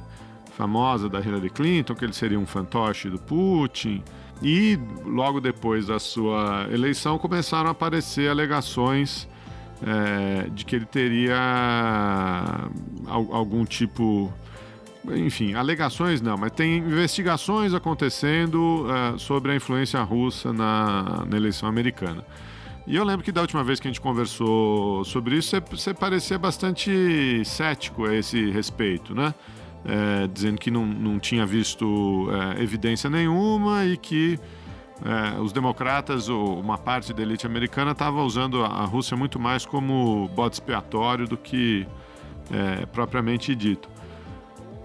famosa da Hillary Clinton, que ele seria um fantoche do Putin. E logo depois da sua eleição começaram a aparecer alegações é, de que ele teria algum tipo. Enfim, alegações não, mas tem investigações acontecendo é, sobre a influência russa na, na eleição americana. E eu lembro que da última vez que a gente conversou sobre isso, você parecia bastante cético a esse respeito, né? É, dizendo que não, não tinha visto é, evidência nenhuma e que é, os democratas, ou uma parte da elite americana, estava usando a Rússia muito mais como bode expiatório do que é, propriamente dito.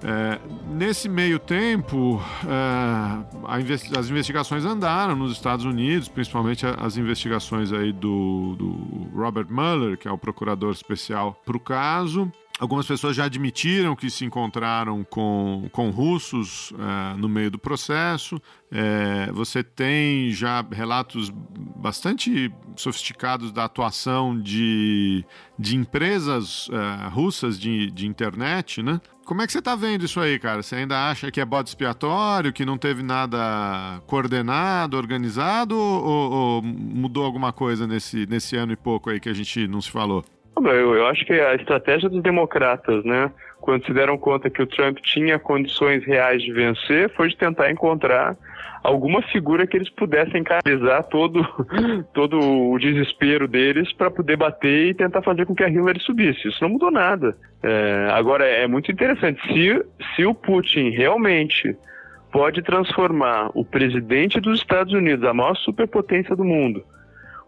É, nesse meio tempo, é, investi as investigações andaram nos Estados Unidos, principalmente as investigações aí do, do Robert Mueller, que é o procurador especial para o caso. Algumas pessoas já admitiram que se encontraram com, com russos é, no meio do processo. É, você tem já relatos bastante sofisticados da atuação de, de empresas é, russas de, de internet, né? Como é que você está vendo isso aí, cara? Você ainda acha que é bode expiatório, que não teve nada coordenado, organizado, ou, ou mudou alguma coisa nesse, nesse ano e pouco aí que a gente não se falou? Eu, eu acho que a estratégia dos democratas, né, quando se deram conta que o Trump tinha condições reais de vencer, foi de tentar encontrar alguma figura que eles pudessem canalizar todo, <laughs> todo o desespero deles para poder bater e tentar fazer com que a Hillary subisse. Isso não mudou nada. É, agora, é muito interessante. Se, se o Putin realmente pode transformar o presidente dos Estados Unidos, a maior superpotência do mundo,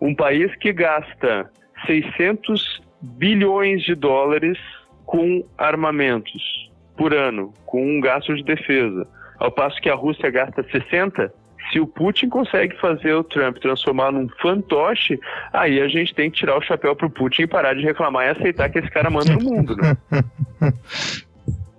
um país que gasta 600 bilhões de dólares com armamentos por ano, com um gasto de defesa, ao passo que a Rússia gasta 60, se o Putin consegue fazer o Trump transformar num fantoche, aí a gente tem que tirar o chapéu pro Putin e parar de reclamar e aceitar que esse cara manda no mundo, né? <laughs>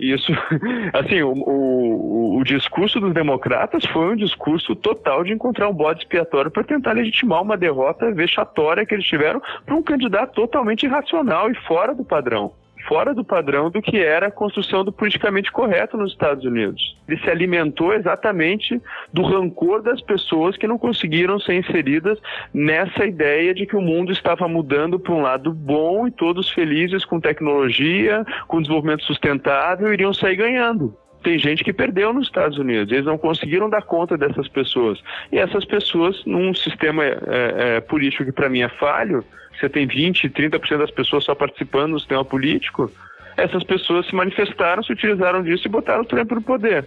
Isso, <laughs> assim, o, o, o, discurso dos democratas foi um discurso total de encontrar um bode expiatório para tentar legitimar uma derrota vexatória que eles tiveram para um candidato totalmente irracional e fora do padrão fora do padrão do que era a construção do politicamente correto nos Estados Unidos. Ele se alimentou exatamente do rancor das pessoas que não conseguiram ser inseridas nessa ideia de que o mundo estava mudando para um lado bom e todos felizes com tecnologia, com desenvolvimento sustentável, iriam sair ganhando tem gente que perdeu nos Estados Unidos, eles não conseguiram dar conta dessas pessoas. E essas pessoas, num sistema é, é, político que para mim é falho, você tem 20, 30% das pessoas só participando do sistema político, essas pessoas se manifestaram, se utilizaram disso e botaram o Trump no poder.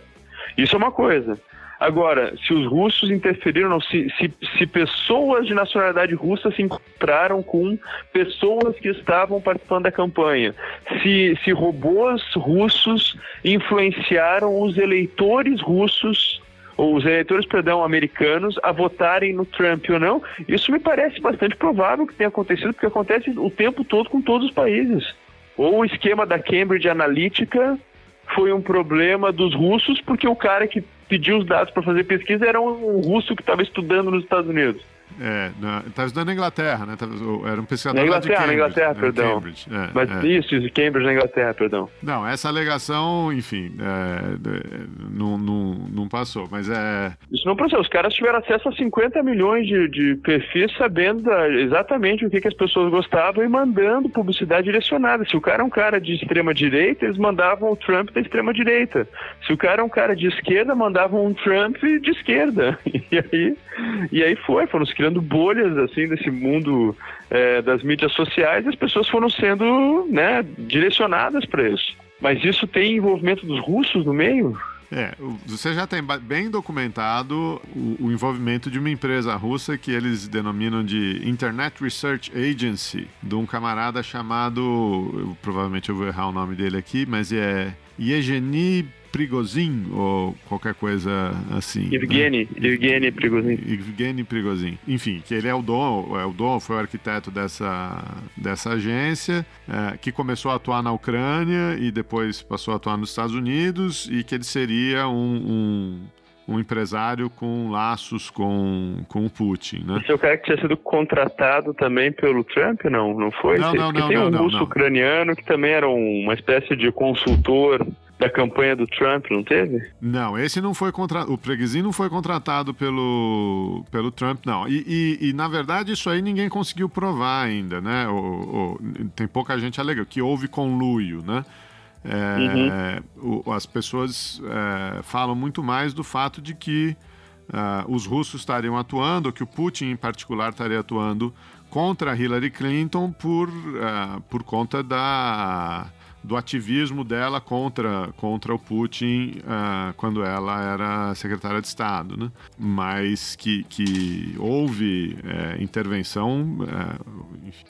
Isso é uma coisa. Agora, se os russos interferiram, se, se, se, pessoas de nacionalidade russa se encontraram com pessoas que estavam participando da campanha, se, se robôs russos influenciaram os eleitores russos ou os eleitores, perdão, americanos a votarem no Trump ou não, isso me parece bastante provável que tenha acontecido, porque acontece o tempo todo com todos os países. Ou o esquema da Cambridge Analytica foi um problema dos russos, porque o cara que pediu os dados para fazer pesquisa era um russo que estava estudando nos Estados Unidos. É, estava estudando na Inglaterra, né? Era um pesquisador na Inglaterra, Cambridge, na Inglaterra, né? perdão. Cambridge, é, Mas é. isso, isso, Cambridge na Inglaterra, perdão. Não, essa alegação, enfim, é, não, não, não passou, mas é... Isso não passou, os caras tiveram acesso a 50 milhões de, de perfis sabendo da, exatamente o que, que as pessoas gostavam e mandando publicidade direcionada. Se o cara é um cara de extrema direita, eles mandavam o Trump da extrema direita. Se o cara é um cara de esquerda, mandavam um Trump de esquerda. <laughs> E aí, e aí foi, foram se criando bolhas assim nesse mundo é, das mídias sociais, e as pessoas foram sendo né, direcionadas para isso. Mas isso tem envolvimento dos russos no meio? É, você já tem bem documentado o, o, envolvimento de uma empresa russa que eles denominam de Internet Research Agency, de um camarada chamado, eu, provavelmente eu vou errar o nome dele aqui, mas é Yevgeny Prigozhin ou qualquer coisa assim. Evgeny, né? Evgeny Prigozhin. Evgeny Prigozhin. Enfim, que ele é o dono, é o dono, foi o arquiteto dessa, dessa agência, é, que começou a atuar na Ucrânia e depois passou a atuar nos Estados Unidos e que ele seria um, um um empresário com laços com, com o Putin, né? Esse é o cara que tinha sido contratado também pelo Trump, não? Não foi? Não, não, não. tem um não, russo não. ucraniano que também era uma espécie de consultor da campanha do Trump, não teve? Não, esse não foi contratado. O Preguizinho não foi contratado pelo, pelo Trump, não. E, e, e, na verdade isso aí ninguém conseguiu provar ainda, né? O, o, tem pouca gente alega que houve conluio, né? É, uhum. o, as pessoas é, falam muito mais do fato de que uh, os russos estariam atuando, que o Putin em particular estaria atuando contra Hillary Clinton por, uh, por conta da do ativismo dela contra, contra o Putin uh, quando ela era secretária de Estado, né? Mas que, que houve é, intervenção,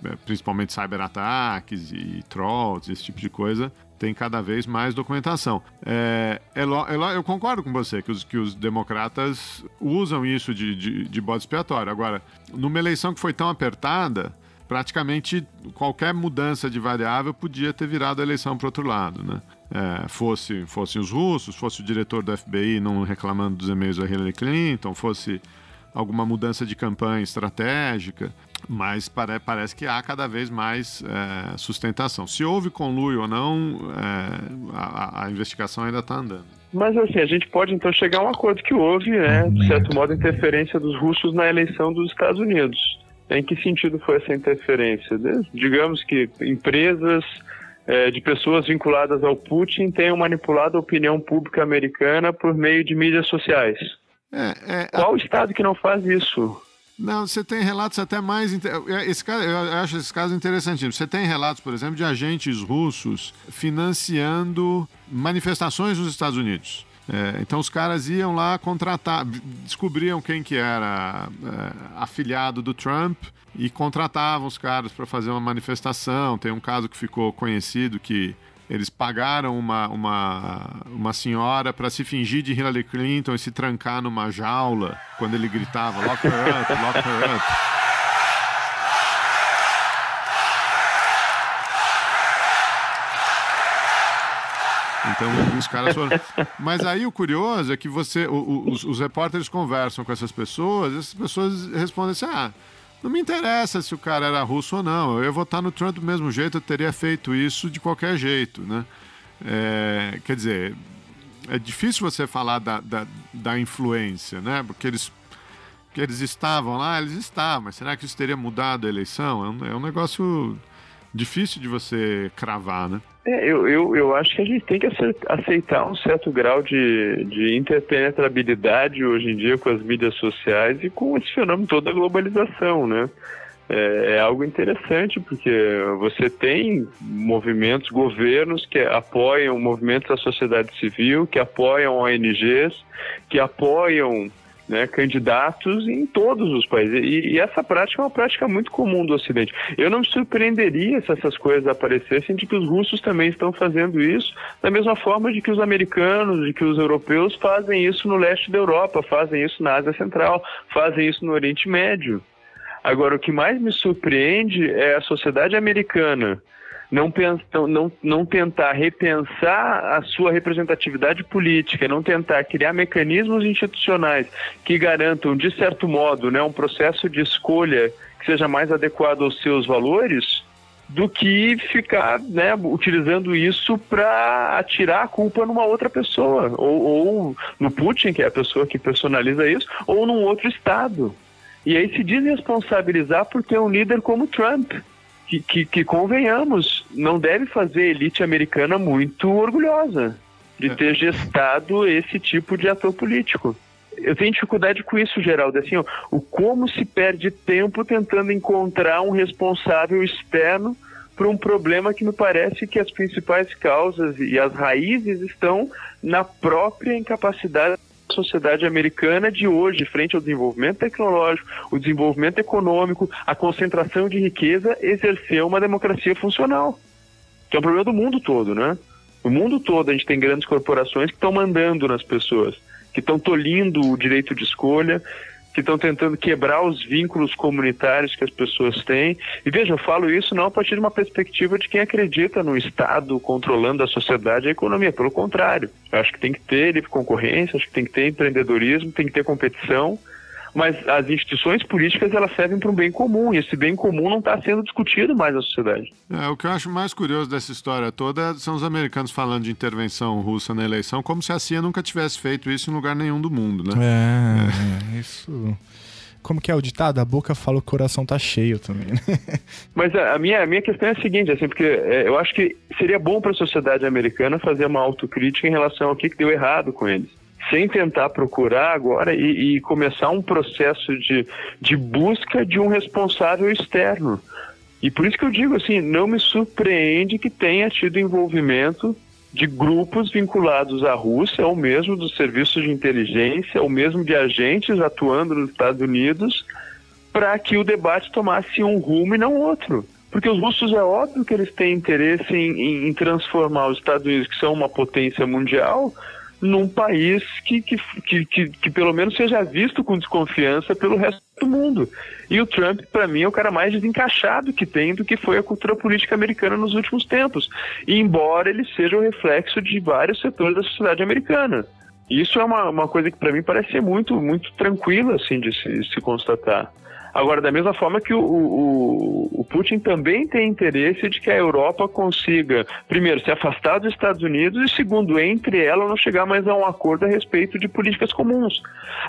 é, principalmente cyberataques e trolls, esse tipo de coisa, tem cada vez mais documentação. É, eu concordo com você que os, que os democratas usam isso de, de, de bode expiatório. Agora, numa eleição que foi tão apertada, praticamente qualquer mudança de variável podia ter virado a eleição para outro lado, né? É, fosse fossem os russos, fosse o diretor do FBI não reclamando dos e-mails da Hillary Clinton, fosse alguma mudança de campanha estratégica mas pare, parece que há cada vez mais é, sustentação. Se houve conluio ou não, é, a, a, investigação ainda está andando. Mas assim, a gente pode então chegar a um acordo que houve, né, de certo modo, interferência dos russos na eleição dos Estados Unidos. Em que sentido foi essa interferência? Digamos que empresas é, de pessoas vinculadas ao Putin tenham manipulado a opinião pública americana por meio de mídias sociais. É, é, Qual a... Estado que não faz isso? Não, você tem relatos até mais. Esse caso, eu acho esse caso interessantíssimo. Você tem relatos, por exemplo, de agentes russos financiando manifestações nos Estados Unidos. É, então os caras iam lá contratar, descobriam quem que era é, afiliado do Trump e contratavam os caras para fazer uma manifestação. Tem um caso que ficou conhecido que eles pagaram uma, uma, uma senhora para se fingir de Hillary Clinton e se trancar numa jaula quando ele gritava lock her up, lock her up. Então os caras foram. Mas aí o curioso é que você, o, os, os repórteres conversam com essas pessoas, e essas pessoas respondem assim: ah, não me interessa se o cara era russo ou não. Eu ia votar no Trump do mesmo jeito, eu teria feito isso de qualquer jeito, né? É, quer dizer, é difícil você falar da, da, da influência, né? Porque eles, que eles estavam lá, eles estavam, mas será que isso teria mudado a eleição? É um, é um negócio difícil de você cravar, né? É, eu, eu, eu acho que a gente tem que aceitar um certo grau de, de interpenetrabilidade hoje em dia com as mídias sociais e com esse fenômeno todo da globalização, né? É, é, algo interessante porque você tem movimentos, governos que apoiam movimentos da sociedade civil, que apoiam ONGs, que apoiam né, candidatos em todos os países. E, e, essa prática é uma prática muito comum do Ocidente. Eu não me surpreenderia se essas coisas aparecessem de que os russos também estão fazendo isso, da mesma forma de que os americanos, de que os europeus fazem isso no leste da Europa, fazem isso na Ásia Central, fazem isso no Oriente Médio. Agora, o que mais me surpreende é a sociedade americana não, pensam, não, não tentar repensar a sua representatividade política, não tentar criar mecanismos institucionais que garantam, de certo modo, né, um processo de escolha que seja mais adequado aos seus valores, do que ficar né, utilizando isso para atirar a culpa numa outra pessoa, ou, ou, no Putin, que é a pessoa que personaliza isso, ou num outro Estado. E aí se desresponsabilizar por ter um líder como Trump, que, que, que, convenhamos, não deve fazer a elite americana muito orgulhosa de é. ter gestado esse tipo de ator político. Eu tenho dificuldade com isso, Geraldo. Assim, ó, o como se perde tempo tentando encontrar um responsável externo para um problema que me parece que as principais causas e as raízes estão na própria incapacidade sociedade americana de hoje, frente ao desenvolvimento tecnológico, o desenvolvimento econômico, a concentração de riqueza, exercer uma democracia funcional. Que é um problema do mundo todo, né? No mundo todo a gente tem grandes corporações que estão mandando nas pessoas, que estão tolhindo o direito de escolha, que estão tentando quebrar os vínculos comunitários que as pessoas têm. E veja, eu falo isso não a partir de uma perspectiva de quem acredita no Estado controlando a sociedade e a economia. Pelo contrário, eu acho que tem que ter livre concorrência, acho que tem que ter empreendedorismo, tem que ter competição mas as instituições políticas elas servem para um bem comum e esse bem comum não está sendo discutido mais na sociedade. É, o que eu acho mais curioso dessa história toda são os americanos falando de intervenção russa na eleição, como se a CIA nunca tivesse feito isso em lugar nenhum do mundo, né? É, é. isso como que é o ditado? A boca fala o coração tá cheio também. Né? <laughs> Mas a minha, a minha questão é a seguinte, assim, porque é, eu acho que seria bom para a sociedade americana fazer uma autocrítica em relação ao que, que deu errado com eles sem tentar procurar agora e, e começar um processo de, de busca de um responsável externo. E por isso que eu digo assim, não me surpreende que tenha tido envolvimento de grupos vinculados à Rússia, ou mesmo dos serviços de inteligência, ou mesmo de agentes atuando nos Estados Unidos, para que o debate tomasse um rumo e não outro Porque os russos é óbvio que eles têm interesse em, em transformar os Estados Unidos, que são uma potência mundial, num país que, que, que, que, que pelo menos seja visto com desconfiança pelo resto do mundo. E o Trump, para mim, é o cara mais desencaixado que tem do que foi a cultura política americana nos últimos tempos. E embora ele seja o reflexo de vários setores da sociedade americana. Isso é uma, uma coisa que para mim parece ser muito, muito tranquila assim, de se, se constatar. Agora, da mesma forma que o, o, o, Putin também tem interesse de que a Europa consiga, primeiro, se afastar dos Estados Unidos e, segundo, entre ela não chegar mais a um acordo a respeito de políticas comuns.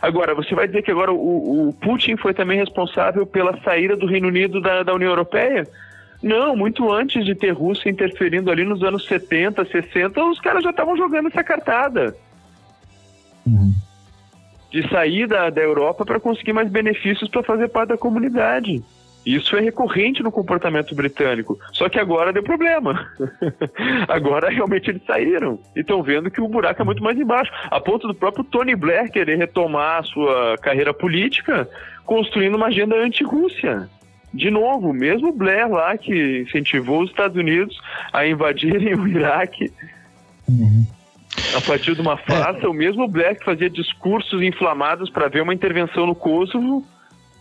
Agora, você vai dizer que agora o, o Putin foi também responsável pela saída do Reino Unido da, da União Europeia? Não, muito antes de ter Rússia interferindo ali nos anos 70, 60, os caras já estavam jogando essa cartada. Uhum de sair da, da Europa para conseguir mais benefícios para fazer parte da comunidade. Isso é recorrente no comportamento britânico. Só que agora deu problema. <laughs> agora realmente eles saíram. E estão vendo que o buraco é muito mais embaixo. A ponto do próprio Tony Blair querer retomar a sua carreira política construindo uma agenda anti-Rússia. De novo, mesmo Blair lá que incentivou os Estados Unidos a invadirem <laughs> o Iraque. Uhum. A partir de uma farsa, é. o mesmo Black fazia discursos inflamados para ver uma intervenção no Kosovo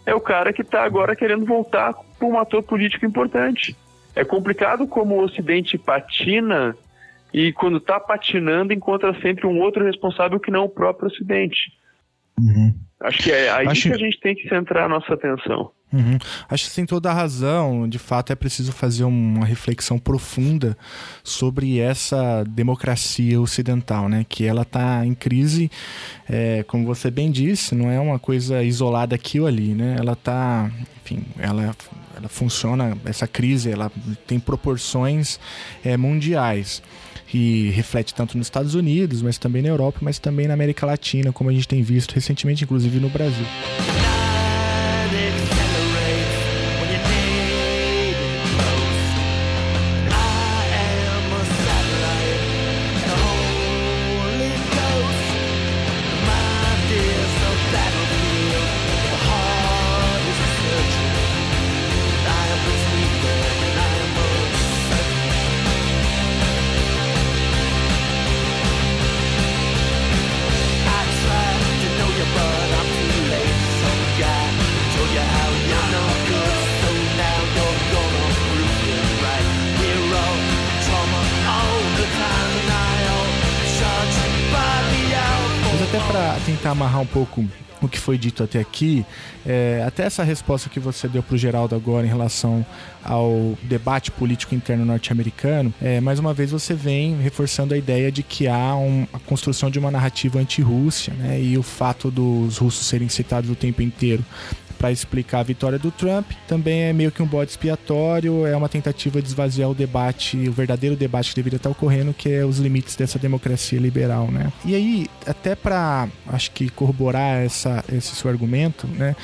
é o cara que está agora querendo voltar para um ator político importante. É complicado como o Ocidente patina e quando está patinando encontra sempre um outro responsável que não o próprio Ocidente. Uhum. Acho que é aí Acho... que a gente tem que centrar a nossa atenção. Uhum. Acho que você tem toda a razão. De fato, é preciso fazer uma reflexão profunda sobre essa democracia ocidental, né? Que ela está em crise, é, como você bem disse, não é uma coisa isolada aqui ou ali, né? Ela está, enfim, ela, ela funciona. Essa crise, ela tem proporções é, mundiais e reflete tanto nos Estados Unidos, mas também na Europa, mas também na América Latina, como a gente tem visto recentemente, inclusive no Brasil. Pouco o que foi dito até aqui, é, até essa resposta que você deu para o Geraldo agora em relação ao debate político interno norte-americano, é, mais uma vez você vem reforçando a ideia de que há um, a construção de uma narrativa anti-Rússia, né, e o fato dos russos serem citados o tempo inteiro para explicar a vitória do Trump. Também é meio que um bode expiatório, é uma tentativa de esvaziar o debate, o verdadeiro debate que deveria estar ocorrendo, que é os limites dessa democracia liberal, né? E aí, até para acho que corroborar essa, esse seu argumento, né?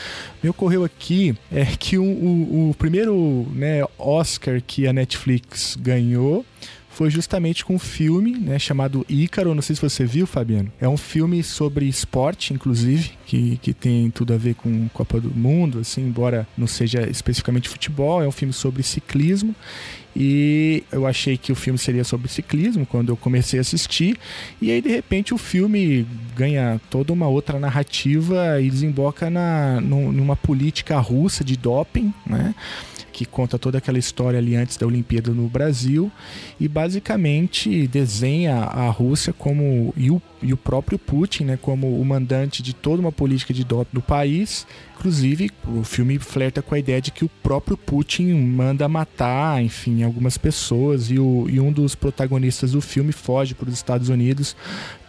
Me ocorreu aqui é que o, o, o primeiro né, Oscar que a Netflix ganhou foi justamente com um filme né, chamado Ícaro. Não sei se você viu, Fabiano. É um filme sobre esporte, inclusive, que, que tem tudo a ver com Copa do Mundo, assim, embora não seja especificamente futebol. É um filme sobre ciclismo. E eu achei que o filme seria sobre ciclismo quando eu comecei a assistir. E aí, de repente, o filme ganha toda uma outra narrativa e desemboca na, numa política russa de doping, né? Que conta toda aquela história ali antes da Olimpíada no Brasil e basicamente desenha a Rússia como e o, e o próprio Putin, né, como o mandante de toda uma política de doping do país. Inclusive, o filme flerta com a ideia de que o próprio Putin manda matar, enfim, algumas pessoas e, o, e um dos protagonistas do filme foge para os Estados Unidos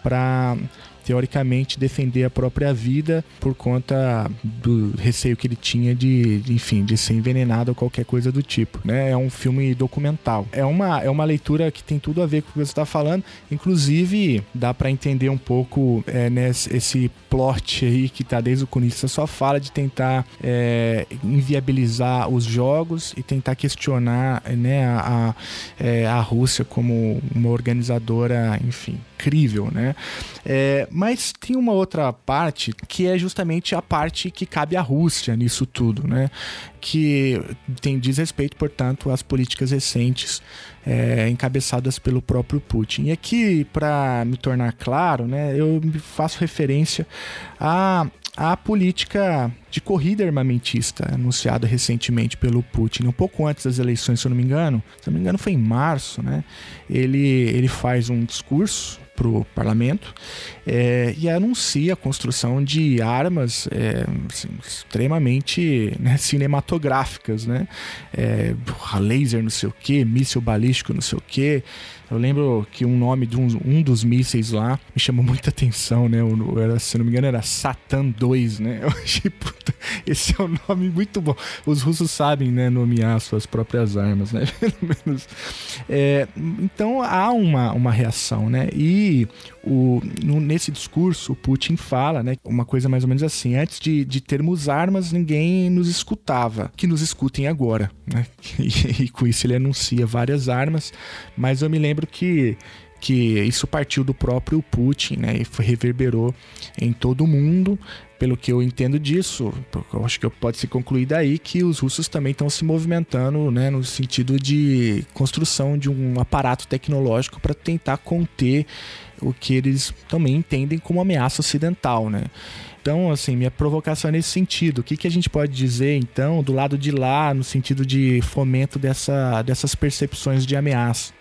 para teoricamente defender a própria vida por conta do receio que ele tinha de, enfim, de ser envenenado ou qualquer coisa do tipo, né? É um filme documental. É uma, é uma leitura que tem tudo a ver com o que você está falando, inclusive dá para entender um pouco é, nesse, esse plot aí que tá desde o começo, só fala de tentar é, inviabilizar os jogos e tentar questionar né, a, a, é, a Rússia como uma organizadora, enfim, incrível, né? É, mas tem uma outra parte que é justamente a parte que cabe à Rússia nisso tudo, né? Que tem diz respeito, portanto, às políticas recentes é, encabeçadas pelo próprio Putin. E aqui, para me tornar claro, né, eu faço referência a a política de corrida armamentista anunciada recentemente pelo Putin, um pouco antes das eleições, se eu não me engano, se não me engano foi em março, né? Ele, ele faz um discurso para o parlamento é, e anuncia a construção de armas é, assim, extremamente né, cinematográficas, né? É, laser não sei o que, míssil balístico não sei o que, eu lembro que um nome de um, um dos mísseis lá me chamou muita atenção, né? Eu, era, se não me engano, era Satan 2, né? <laughs> Eu achei, puta, esse é um nome muito bom. Os russos sabem, né, nomear suas próprias armas, né? <laughs> Pelo menos. É, então há uma, uma reação, né? E o, no, nesse discurso, o Putin fala, né, uma coisa mais ou menos assim: antes de, de termos armas, ninguém nos escutava. Que nos escutem agora, né? <laughs> E, e com isso ele anuncia várias armas, mas eu me lembro que que isso partiu do próprio Putin, né, e foi, reverberou em todo o mundo. Pelo que eu entendo disso, eu acho que pode se concluir daí que os russos também estão se movimentando, né, no sentido de construção de um aparato tecnológico para tentar conter o que eles também entendem como ameaça ocidental, né? Então, assim, minha provocação é nesse sentido. O que, que a gente pode dizer, então, do lado de lá, no sentido de fomento dessa, dessas percepções de ameaça?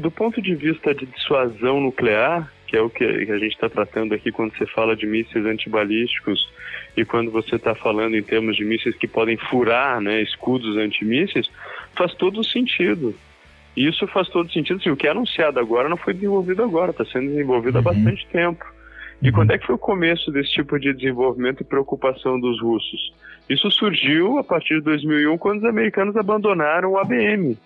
Do ponto de vista de dissuasão nuclear, que é o que a gente está tratando aqui quando você fala de mísseis antibalísticos e quando você está falando em termos de mísseis que podem furar né, escudos antimísseis, faz todo sentido. E isso faz todo sentido. Assim, o que é anunciado agora não foi desenvolvido agora, está sendo desenvolvido uhum. há bastante tempo. E quando é que foi o começo desse tipo de desenvolvimento e preocupação dos russos? Isso surgiu a partir de 2001, quando os americanos abandonaram o ABM,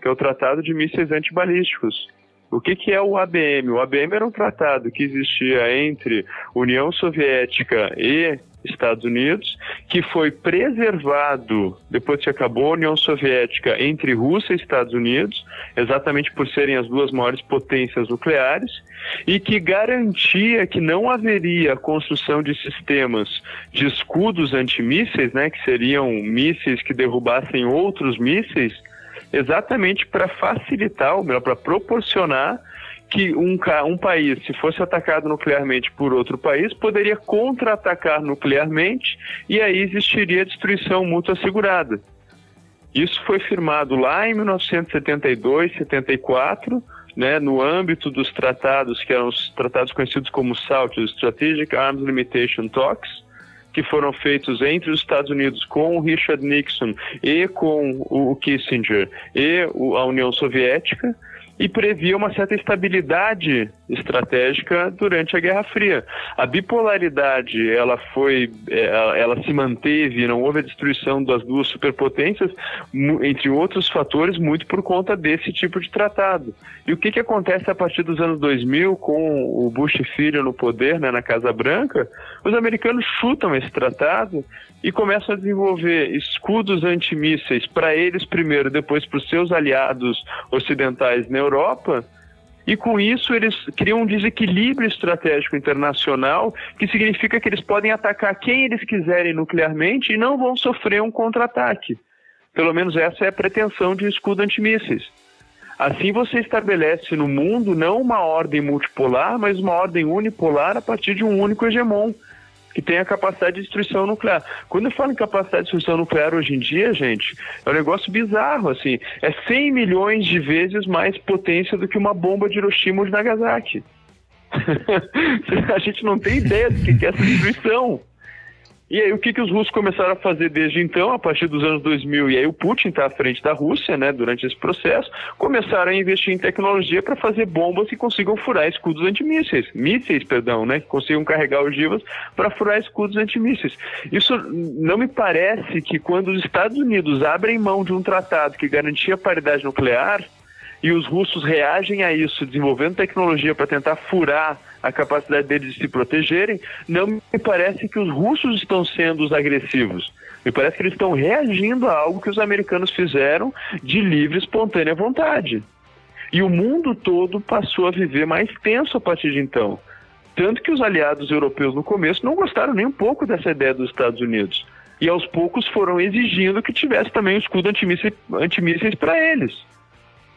que é o Tratado de Mísseis Antibalísticos. O que, que é o ABM? O ABM era um tratado que existia entre União Soviética e Estados Unidos, que foi preservado depois que acabou a União Soviética entre Rússia e Estados Unidos, exatamente por serem as duas maiores potências nucleares, e que garantia que não haveria a construção de sistemas de escudos antimísseis, né, que seriam mísseis que derrubassem outros mísseis, exatamente para facilitar, ou melhor, para proporcionar que um, um país, se fosse atacado nuclearmente por outro país, poderia contra-atacar nuclearmente e aí existiria destruição mútua assegurada. Isso foi firmado lá em 1972, 74, né, no âmbito dos tratados, que eram os tratados conhecidos como SALT, Strategic Arms Limitation Talks, que foram feitos entre os Estados Unidos com o Richard Nixon e com o Kissinger e a União Soviética, e previa uma certa estabilidade estratégica durante a Guerra Fria. A bipolaridade ela foi, é, ela se manteve, não houve a destruição das duas superpotências, entre outros fatores, muito por conta desse tipo de tratado. E o que, que acontece a partir dos anos 2000 com o Bush filho no poder, né, na Casa Branca? Os americanos chutam esse tratado e começam a desenvolver escudos antimísseis para eles primeiro, depois para os seus aliados ocidentais na Europa. E com isso eles criam um desequilíbrio estratégico internacional, que significa que eles podem atacar quem eles quiserem nuclearmente e não vão sofrer um contra-ataque. Pelo menos essa é a pretensão de um escudo antimísseis. Assim você estabelece no mundo não uma ordem multipolar, mas uma ordem unipolar a partir de um único hegemon que tem a capacidade de destruição nuclear. Quando eu falo em capacidade de destruição nuclear hoje em dia, gente, é um negócio bizarro, assim. É 100 milhões de vezes mais potência do que uma bomba de Hiroshima ou de Nagasaki. <laughs> a gente não tem ideia do que é essa destruição. E aí, o que, que os russos começaram a fazer desde então, a partir dos anos 2000? E aí, o Putin está à frente da Rússia, né, durante esse processo, começaram a investir em tecnologia para fazer bombas que consigam furar escudos antimísseis, mísseis, perdão, né, que consigam carregar ogivas para furar escudos antimísseis. Isso não me parece que quando os Estados Unidos abrem mão de um tratado que garantia paridade nuclear, e os russos reagem a isso, desenvolvendo tecnologia para tentar furar a capacidade deles de se protegerem, não me parece que os russos estão sendo os agressivos. Me parece que eles estão reagindo a algo que os americanos fizeram de livre, espontânea vontade. E o mundo todo passou a viver mais tenso a partir de então. Tanto que os aliados europeus no começo não gostaram nem um pouco dessa ideia dos Estados Unidos. E aos poucos foram exigindo que tivesse também um escudo antimísseis, antimísseis para eles.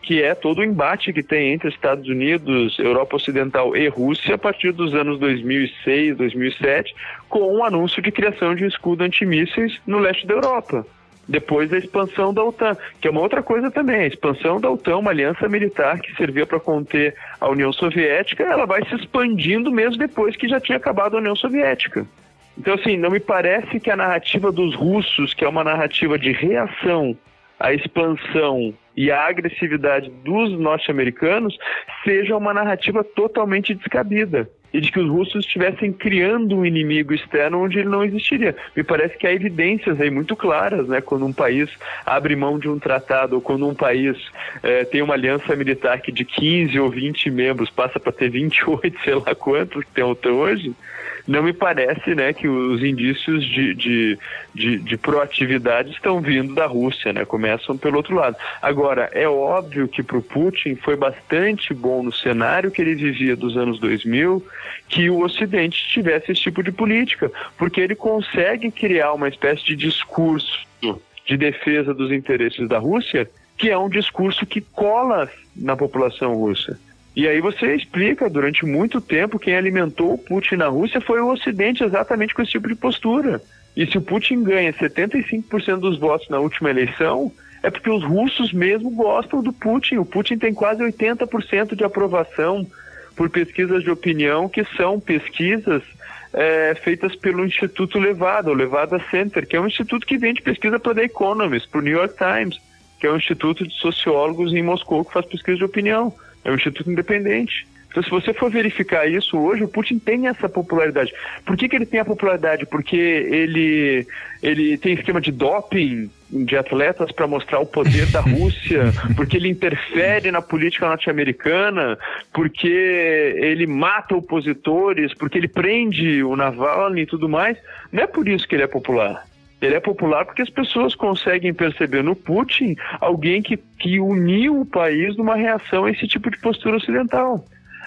Que é todo o embate que tem entre Estados Unidos, Europa Ocidental e Rússia a partir dos anos 2006, 2007, com o um anúncio de criação de um escudo antimísseis no leste da Europa depois da expansão da OTAN, que é uma outra coisa também. A expansão da OTAN, uma aliança militar que servia para conter a União Soviética, ela vai se expandindo mesmo depois que já tinha acabado a União Soviética. Então, assim, não me parece que a narrativa dos russos, que é uma narrativa de reação à expansão e à agressividade dos norte-americanos, seja uma narrativa totalmente descabida e de que os russos estivessem criando um inimigo externo onde ele não existiria. Me parece que há evidências aí muito claras, né? Quando um país abre mão de um tratado ou quando um país é, tem uma aliança militar que de 15 ou 20 membros passa para ter 28, <laughs> sei lá quantos que tem até hoje, não me parece né, que os indícios de, de, de, de, proatividade estão vindo da Rússia, né? começam pelo outro lado. Agora, é óbvio que para o Putin foi bastante bom no cenário que ele vivia dos anos 2000 que o Ocidente tivesse esse tipo de política, porque ele consegue criar uma espécie de discurso de defesa dos interesses da Rússia, que é um discurso que cola na população russa. E aí você explica, durante muito tempo, quem alimentou o Putin na Rússia foi o Ocidente, exatamente com esse tipo de postura. E se o Putin ganha 75% dos votos na última eleição, é porque os russos mesmo gostam do Putin. O Putin tem quase 80% de aprovação por pesquisas de opinião, que são pesquisas é, feitas pelo Instituto Levada, o Levada Center, que é um instituto que vende pesquisa para The Economist, para o New York Times, que é um instituto de sociólogos em Moscou que faz pesquisa de opinião. É um instituto independente. Então, se você for verificar isso hoje, o Putin tem essa popularidade. Por que, que ele tem a popularidade? Porque ele, ele tem esquema de doping de atletas para mostrar o poder da <laughs> Rússia, porque ele interfere na política norte-americana, porque ele mata opositores, porque ele prende o Navalny e tudo mais. Não é por isso que ele é popular. Ele é popular porque as pessoas conseguem perceber no Putin alguém que, que uniu o país numa reação a esse tipo de postura ocidental.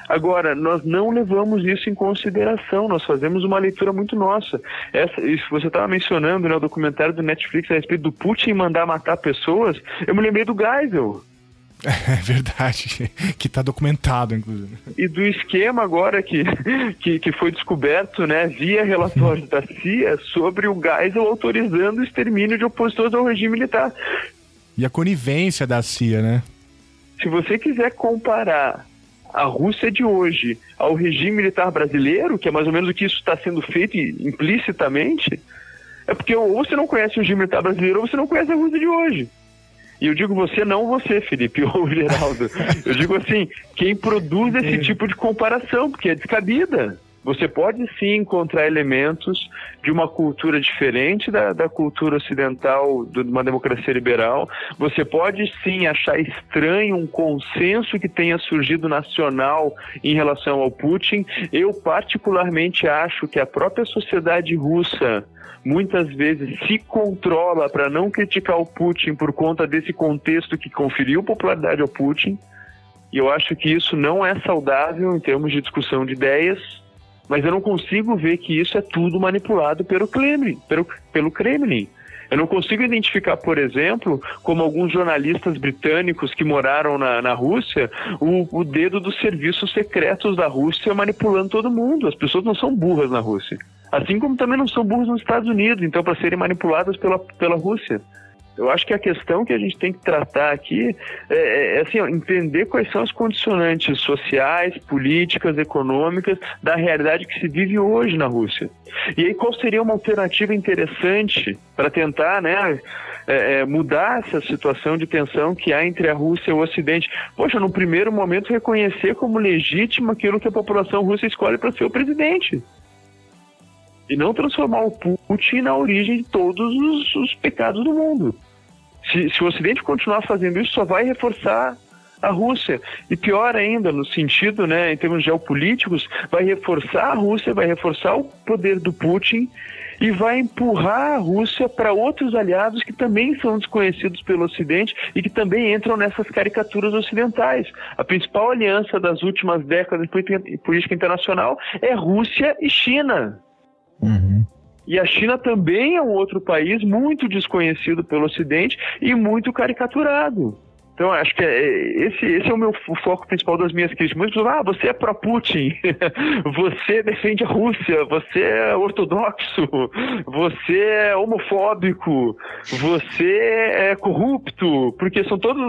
Agora, nós não levamos isso em consideração, nós fazemos uma leitura muito nossa. Essa, isso você estava mencionando né, o documentário do Netflix a respeito do Putin mandar matar pessoas, eu me lembrei do Geisel. <laughs> É verdade, <laughs> que está documentado, inclusive. E do esquema agora que, que, que foi descoberto, né, via relatórios da CIA sobre o Geisel autorizando o extermínio de opositores ao regime militar. E a conivência da CIA, né? Se você quiser comparar a Rússia de hoje ao regime militar brasileiro, que é mais ou menos o que isso está sendo feito implicitamente, é porque ou você não conhece o regime militar brasileiro ou você não conhece a Rússia de hoje. E eu digo você, não você, Felipe <laughs> ou Geraldo. Eu digo assim, quem produz esse tipo de comparação, porque é descabida. Você pode sim encontrar elementos de uma cultura diferente da, da cultura ocidental de uma democracia liberal. Você pode sim achar estranho um consenso que tenha surgido nacional em relação ao Putin. Eu, particularmente, acho que a própria sociedade russa muitas vezes se controla para não criticar o Putin por conta desse contexto que conferiu popularidade ao Putin. E eu acho que isso não é saudável em termos de discussão de ideias, mas eu não consigo ver que isso é tudo manipulado pelo Kremlin. Pelo, pelo Kremlin. Eu não consigo identificar, por exemplo, como alguns jornalistas britânicos que moraram na, na Rússia, o, o dedo dos serviços secretos da Rússia manipulando todo mundo. As pessoas não são burras na Rússia. Assim como também não são burros nos Estados Unidos, então, para serem manipuladas pela, pela Rússia. Eu acho que a questão que a gente tem que tratar aqui é, é, é assim, ó, entender quais são as condicionantes sociais, políticas, econômicas da realidade que se vive hoje na Rússia. E aí qual seria uma alternativa interessante para tentar, né, é, é, mudar essa situação de tensão que há entre a Rússia e o Ocidente? Poxa, no primeiro momento reconhecer como legítimo aquilo que a população russa escolhe para ser o presidente e não transformar o Putin na origem de todos os, os pecados do mundo. Se, se, o Ocidente continuar fazendo isso, só vai reforçar a Rússia. E pior ainda, no sentido, né, em termos geopolíticos, vai reforçar a Rússia, vai reforçar o poder do Putin e vai empurrar a Rússia para outros aliados que também são desconhecidos pelo Ocidente e que também entram nessas caricaturas ocidentais. A principal aliança das últimas décadas em política internacional é Rússia e China. Uhum. E a China também é um outro país muito desconhecido pelo Ocidente e muito caricaturado. Então, acho que é, esse, esse é o meu foco principal das minhas críticas. Muitos falam, ah, você é pró-Putin, <laughs> você defende a Rússia, você é ortodoxo, você é homofóbico, você é corrupto, porque são todas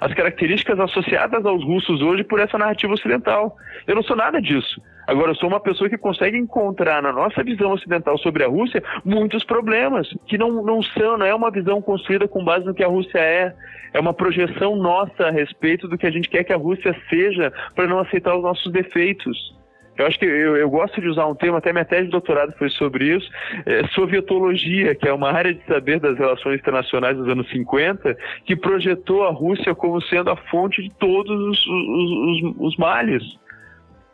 as características associadas aos russos hoje por essa narrativa ocidental. Eu não sou nada disso. Agora, eu sou uma pessoa que consegue encontrar na nossa visão ocidental sobre a Rússia muitos problemas, que não, não são, não é uma visão construída com base no que a Rússia é, é uma projeção nossa a respeito do que a gente quer que a Rússia seja para não aceitar os nossos defeitos. Eu acho que eu, eu, gosto de usar um termo, até minha tese de doutorado foi sobre isso, é, sovietologia, que é uma área de saber das relações internacionais dos anos 50, que projetou a Rússia como sendo a fonte de todos os, os, os, os males.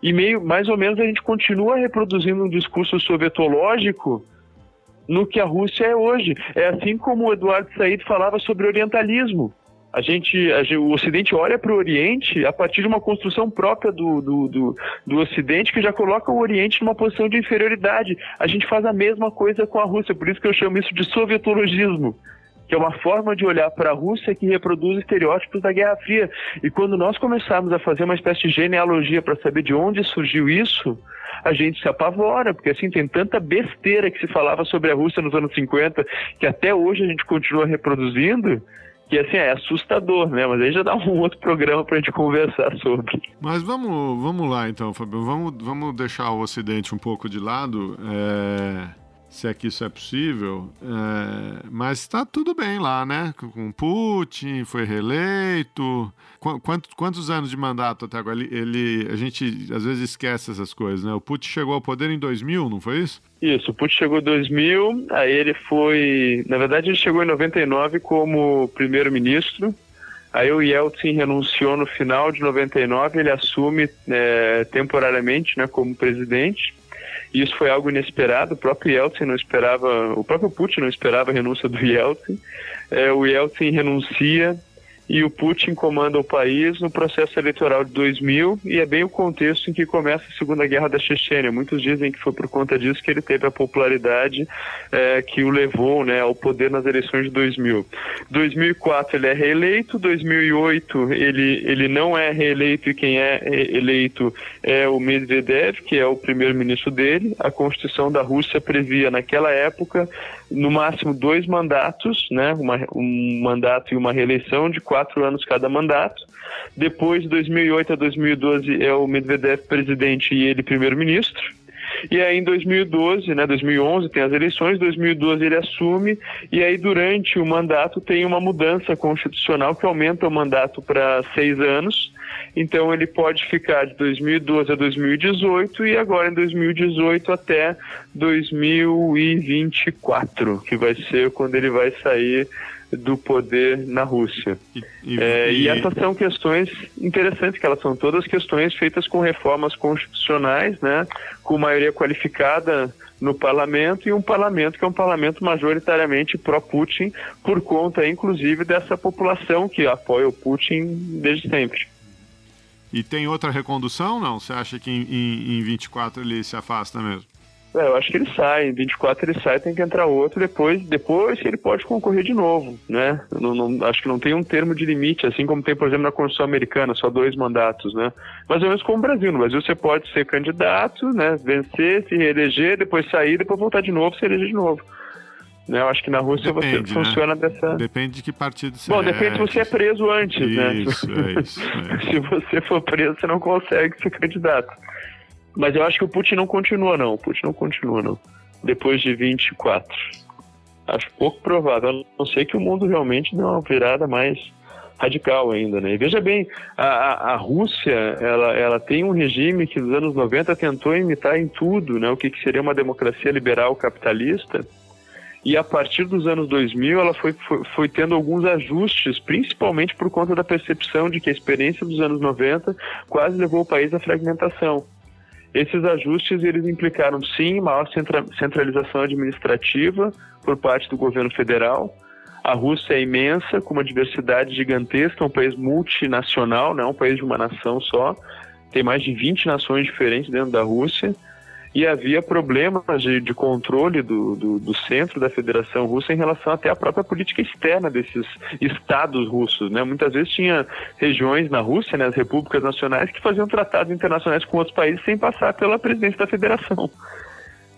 E meio, mais ou menos a gente continua reproduzindo um discurso sovietológico no que a Rússia é hoje. É assim como o Eduardo Said falava sobre orientalismo. A gente, a gente, o Ocidente olha para o Oriente a partir de uma construção própria do, do, do, do, Ocidente que já coloca o Oriente numa posição de inferioridade. A gente faz a mesma coisa com a Rússia, por isso que eu chamo isso de sovietologismo que é uma forma de olhar para a Rússia que reproduz estereótipos da Guerra Fria. E quando nós começarmos a fazer uma espécie de genealogia para saber de onde surgiu isso, a gente se apavora, porque assim tem tanta besteira que se falava sobre a Rússia nos anos 50 que até hoje a gente continua reproduzindo. Que assim é assustador, né? Mas aí já dá um outro programa para a gente conversar sobre. Mas vamos, vamos lá então, Fabio. Vamos, vamos deixar o Ocidente um pouco de lado. É se é que isso é possível, é, mas está tudo bem lá, né? Com Putin, foi reeleito. Quantos, quantos anos de mandato até agora? Ele, ele, a gente às vezes esquece essas coisas, né? O Putin chegou ao poder em 2000, não foi isso? Isso, o Putin chegou em 2000, aí ele foi. Na verdade, ele chegou em 99 como primeiro-ministro. Aí o Yeltsin renunciou no final de 99, ele assume é, temporariamente né, como presidente. E isso foi algo inesperado. O próprio Yeltsin não esperava, o próprio Putin não esperava a renúncia do Yeltsin. É, o Yeltsin renuncia e o Putin comanda o país no processo eleitoral de 2000 e é bem o contexto em que começa a Segunda Guerra da Chechênia. Muitos dizem que foi por conta disso que ele teve a popularidade é, que o levou né, ao poder nas eleições de 2000. 2004 ele é reeleito, 2008 ele, ele não é reeleito e quem é eleito é o Medvedev, que é o primeiro-ministro dele. A Constituição da Rússia previa naquela época no máximo dois mandatos, né, uma, um mandato e uma reeleição de quatro anos cada mandato. Depois, de 2008 a 2012, é o Medvedev presidente e ele primeiro-ministro. E aí em 2012, né, 2011 tem as eleições, 2012 ele assume e aí durante o mandato tem uma mudança constitucional que aumenta o mandato para seis anos. Então ele pode ficar de 2012 a 2018 e agora em 2018 até 2024, que vai ser quando ele vai sair do poder na Rússia. E, e, é, e, essas são questões interessantes, que elas são todas questões feitas com reformas constitucionais, né, com maioria qualificada no parlamento e um parlamento que é um parlamento majoritariamente pró-Putin, por conta, inclusive, dessa população que apoia o Putin desde sempre. E tem outra recondução, não? Você acha que em, em, em 24 ele se afasta mesmo? É, eu acho que ele sai, em 24 ele sai, tem que entrar outro, depois, depois ele pode concorrer de novo, né? Não, não, acho que não tem um termo de limite, assim como tem, por exemplo, na Constituição Americana, só dois mandatos, né? Mais ou menos como o Brasil. No Brasil você pode ser candidato, né? Vencer, se reeleger, depois sair, depois voltar de novo, se eleger de novo. Né, eu acho que na Rússia depende, você né? funciona dessa. Depende de que partido você Bom, depende se você é preso antes, isso, né? Isso, é isso. É. <laughs> se você for preso, você não consegue ser candidato. Mas eu acho que o Putin não continua, não. O Putin não continua, não. Depois de 24. Acho pouco provável. A não sei que o mundo realmente dê uma virada mais radical ainda, né? E veja bem, a, a, a, Rússia, ela, ela tem um regime que nos anos 90 tentou imitar em tudo, né? O que, que seria uma democracia liberal capitalista. e a partir dos anos 2000 ela foi, foi, foi, tendo alguns ajustes, principalmente por conta da percepção de que a experiência dos anos 90 quase levou o país à fragmentação. Esses ajustes eles implicaram sim maior centra, centralização administrativa por parte do governo federal. A Rússia é imensa, com uma diversidade gigantesca, é um país multinacional, não é um país de uma nação só. Tem mais de 20 nações diferentes dentro da Rússia e havia problemas de, de controle do, do, do, centro da Federação Russa em relação até à própria política externa desses estados russos. Né? Muitas vezes tinha regiões na Rússia, né, as repúblicas nacionais, que faziam tratados internacionais com outros países sem passar pela presidência da Federação.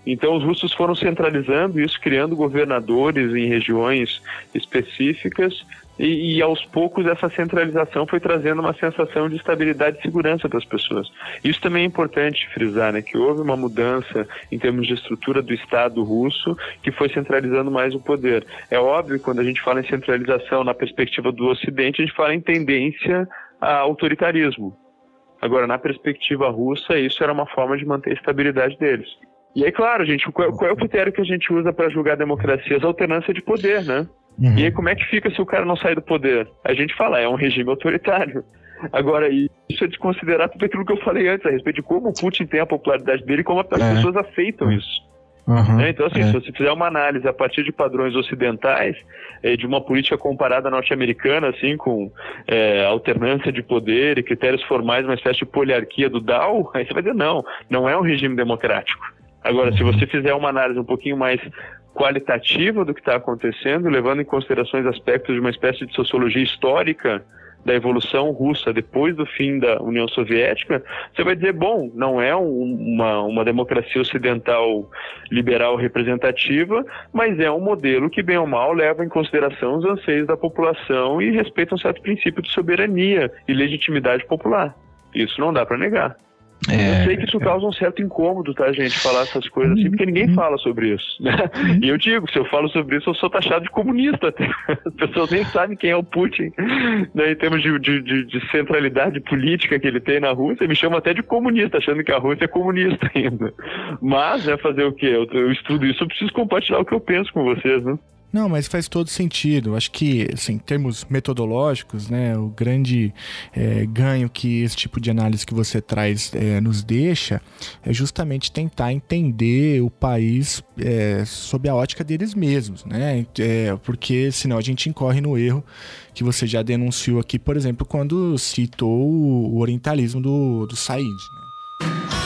Então, os russos foram centralizando isso, criando governadores em regiões específicas, e, e, aos poucos essa centralização foi trazendo uma sensação de estabilidade e segurança para as pessoas. Isso também é importante frisar, né, que houve uma mudança em termos de estrutura do Estado russo que foi centralizando mais o poder. É óbvio quando a gente fala em centralização na perspectiva do Ocidente, a gente fala em tendência a autoritarismo. Agora, na perspectiva russa, isso era uma forma de manter a estabilidade deles. E aí, claro, gente, qual, qual é o critério que a gente usa para julgar democracias? Alternância de poder, né? Uhum. E aí, como é que fica se o cara não sair do poder? A gente fala, é um regime autoritário. Agora, isso é de considerar tudo aquilo que eu falei antes, a respeito de como o Putin tem a popularidade dele e como as é. pessoas aceitam isso. Uhum, é, então, assim, é. se você fizer uma análise a partir de padrões ocidentais, é, de uma política comparada norte-americana, assim, com é, alternância de poder e critérios formais, uma espécie de poliarquia do Dow, aí você vai dizer, não, não é um regime democrático. Agora, uhum. se você fizer uma análise um pouquinho mais qualitativa do que está acontecendo, levando em considerações aspectos de uma espécie de sociologia histórica da evolução russa depois do fim da União Soviética, você vai dizer, bom, não é um, uma, uma democracia ocidental liberal representativa, mas é um modelo que, bem ou mal, leva em consideração os anseios da população e respeita um certo princípio de soberania e legitimidade popular. Isso não dá para negar. É, eu sei que isso causa um certo incômodo, tá, gente, falar essas coisas assim, porque ninguém fala sobre isso. Né? E eu digo, se eu falo sobre isso, eu sou taxado de comunista. <laughs> As pessoas nem sabem quem é o Putin, né, em termos de, de, de, centralidade política que ele tem na Rússia, me chamam até de comunista, achando que a Rússia é comunista <laughs> ainda. Mas, né, fazer o quê? Eu, eu estudo isso, eu preciso compartilhar o que eu penso com vocês, né? Não, mas faz todo sentido. Acho que, assim, em termos metodológicos, né, o grande é, ganho que esse tipo de análise que você traz é, nos deixa é justamente tentar entender o país é, sob a ótica deles mesmos, né? É, porque senão a gente incorre no erro que você já denunciou aqui, por exemplo, quando citou o orientalismo do, do Said. Né?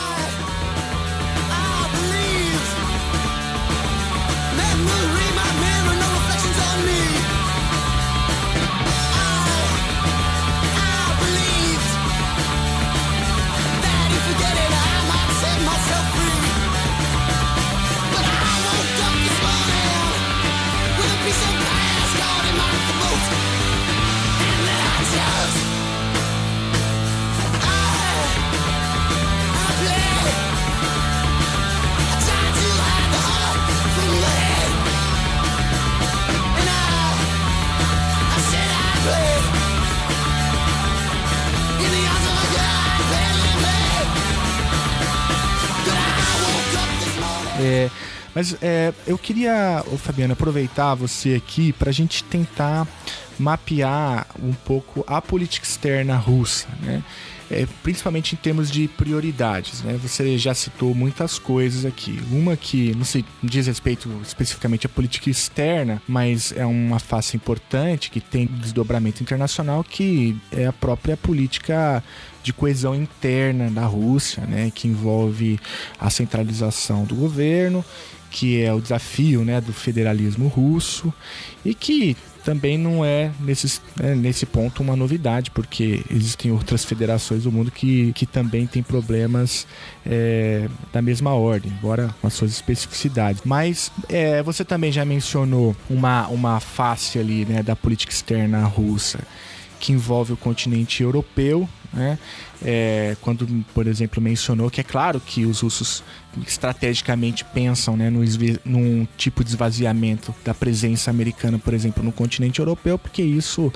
Mas é, eu queria, ô Fabiano, aproveitar você aqui para a gente tentar mapear um pouco a política externa russa, né? É, principalmente em termos de prioridades. Né? Você já citou muitas coisas aqui. Uma que não sei, diz respeito especificamente à política externa, mas é uma face importante que tem desdobramento internacional, que é a própria política de coesão interna da Rússia, né, que envolve a centralização do governo, que é o desafio né, do federalismo russo e que também não é nesse, né, nesse ponto uma novidade, porque existem outras federações do mundo que, que também têm problemas é, da mesma ordem, embora com as suas especificidades. Mas é, você também já mencionou uma, uma face ali né, da política externa russa que envolve o continente europeu, né? É, quando, por exemplo, mencionou que é claro que os russos estrategicamente pensam né, no, num tipo de esvaziamento da presença americana, por exemplo, no continente europeu, porque isso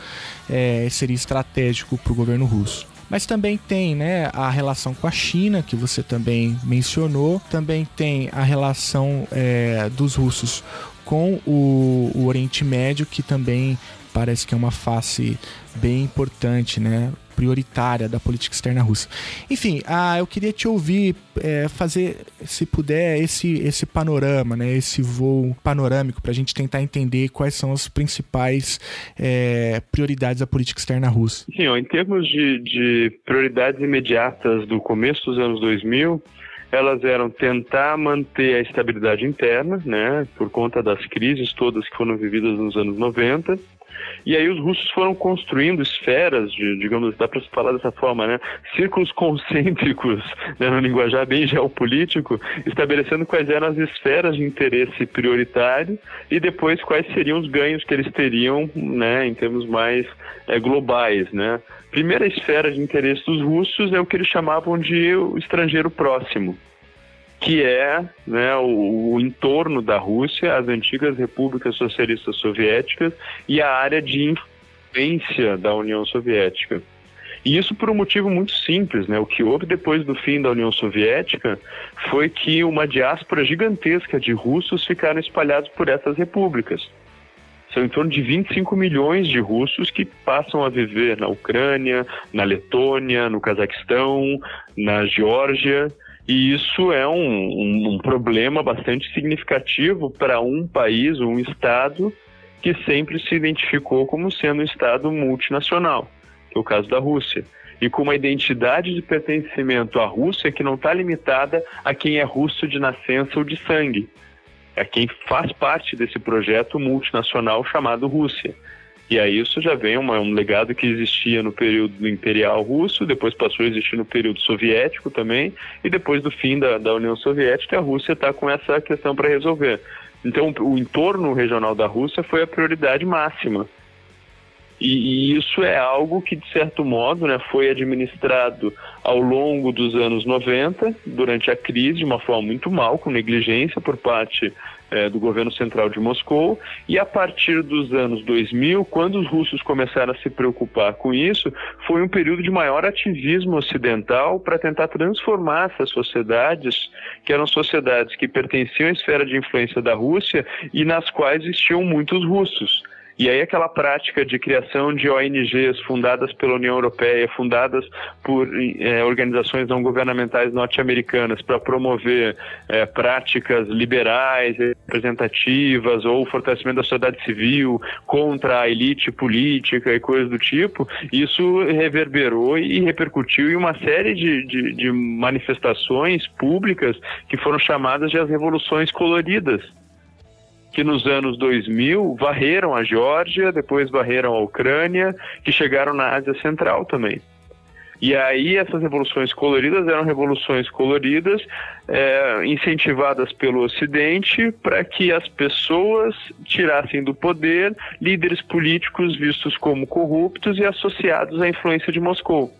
é, seria estratégico para o governo russo. Mas também tem né, a relação com a China, que você também mencionou, também tem a relação é, dos russos com o, o Oriente Médio, que também parece que é uma face bem importante, né? prioritária da política externa russa. Enfim, ah, eu queria te ouvir é, fazer, se puder, esse, esse panorama, né, esse voo panorâmico para a gente tentar entender quais são as principais é, prioridades da política externa russa. Sim, ó, em termos de, de prioridades imediatas do começo dos anos 2000, elas eram tentar manter a estabilidade interna, né, por conta das crises todas que foram vividas nos anos 90, e aí os russos foram construindo esferas, de, digamos, dá para se falar dessa forma, né? Círculos concêntricos, né, no linguajar bem geopolítico, estabelecendo quais eram as esferas de interesse prioritário e depois quais seriam os ganhos que eles teriam, né, em termos mais é, globais, né? Primeira esfera de interesse dos russos é o que eles chamavam de estrangeiro próximo que é né, o, o, entorno da Rússia, as antigas repúblicas socialistas soviéticas e a área de influência da União Soviética. E isso por um motivo muito simples, né? O que houve depois do fim da União Soviética foi que uma diáspora gigantesca de russos ficaram espalhados por essas repúblicas. São em torno de 25 milhões de russos que passam a viver na Ucrânia, na Letônia, no Cazaquistão, na Geórgia e isso é um, um, um problema bastante significativo para um país, um Estado, que sempre se identificou como sendo um Estado multinacional, que é o caso da Rússia. E com uma identidade de pertencimento à Rússia que não está limitada a quem é russo de nascença ou de sangue, a quem faz parte desse projeto multinacional chamado Rússia. E aí isso já vem uma, um legado que existia no período imperial russo, depois passou a existir no período soviético também, e depois do fim da, da União Soviética, a Rússia está com essa questão para resolver. Então, o entorno regional da Rússia foi a prioridade máxima. E, e, isso é algo que, de certo modo, né, foi administrado ao longo dos anos 90, durante a crise, de uma forma muito mal, com negligência por parte é, do governo central de Moscou, e a partir dos anos 2000, quando os russos começaram a se preocupar com isso, foi um período de maior ativismo ocidental para tentar transformar essas sociedades, que eram sociedades que pertenciam à esfera de influência da Rússia e nas quais existiam muitos russos. E aí aquela prática de criação de ONGs fundadas pela União Europeia, fundadas por é, organizações não governamentais norte-americanas para promover é, práticas liberais, representativas ou fortalecimento da sociedade civil contra a elite política e coisas do tipo, isso reverberou e repercutiu em uma série de, de, de manifestações públicas que foram chamadas de as revoluções coloridas que nos anos 2000 varreram a Geórgia, depois varreram a Ucrânia, que chegaram na Ásia Central também. E aí essas revoluções coloridas eram revoluções coloridas é, incentivadas pelo Ocidente para que as pessoas tirassem do poder líderes políticos vistos como corruptos e associados à influência de Moscou.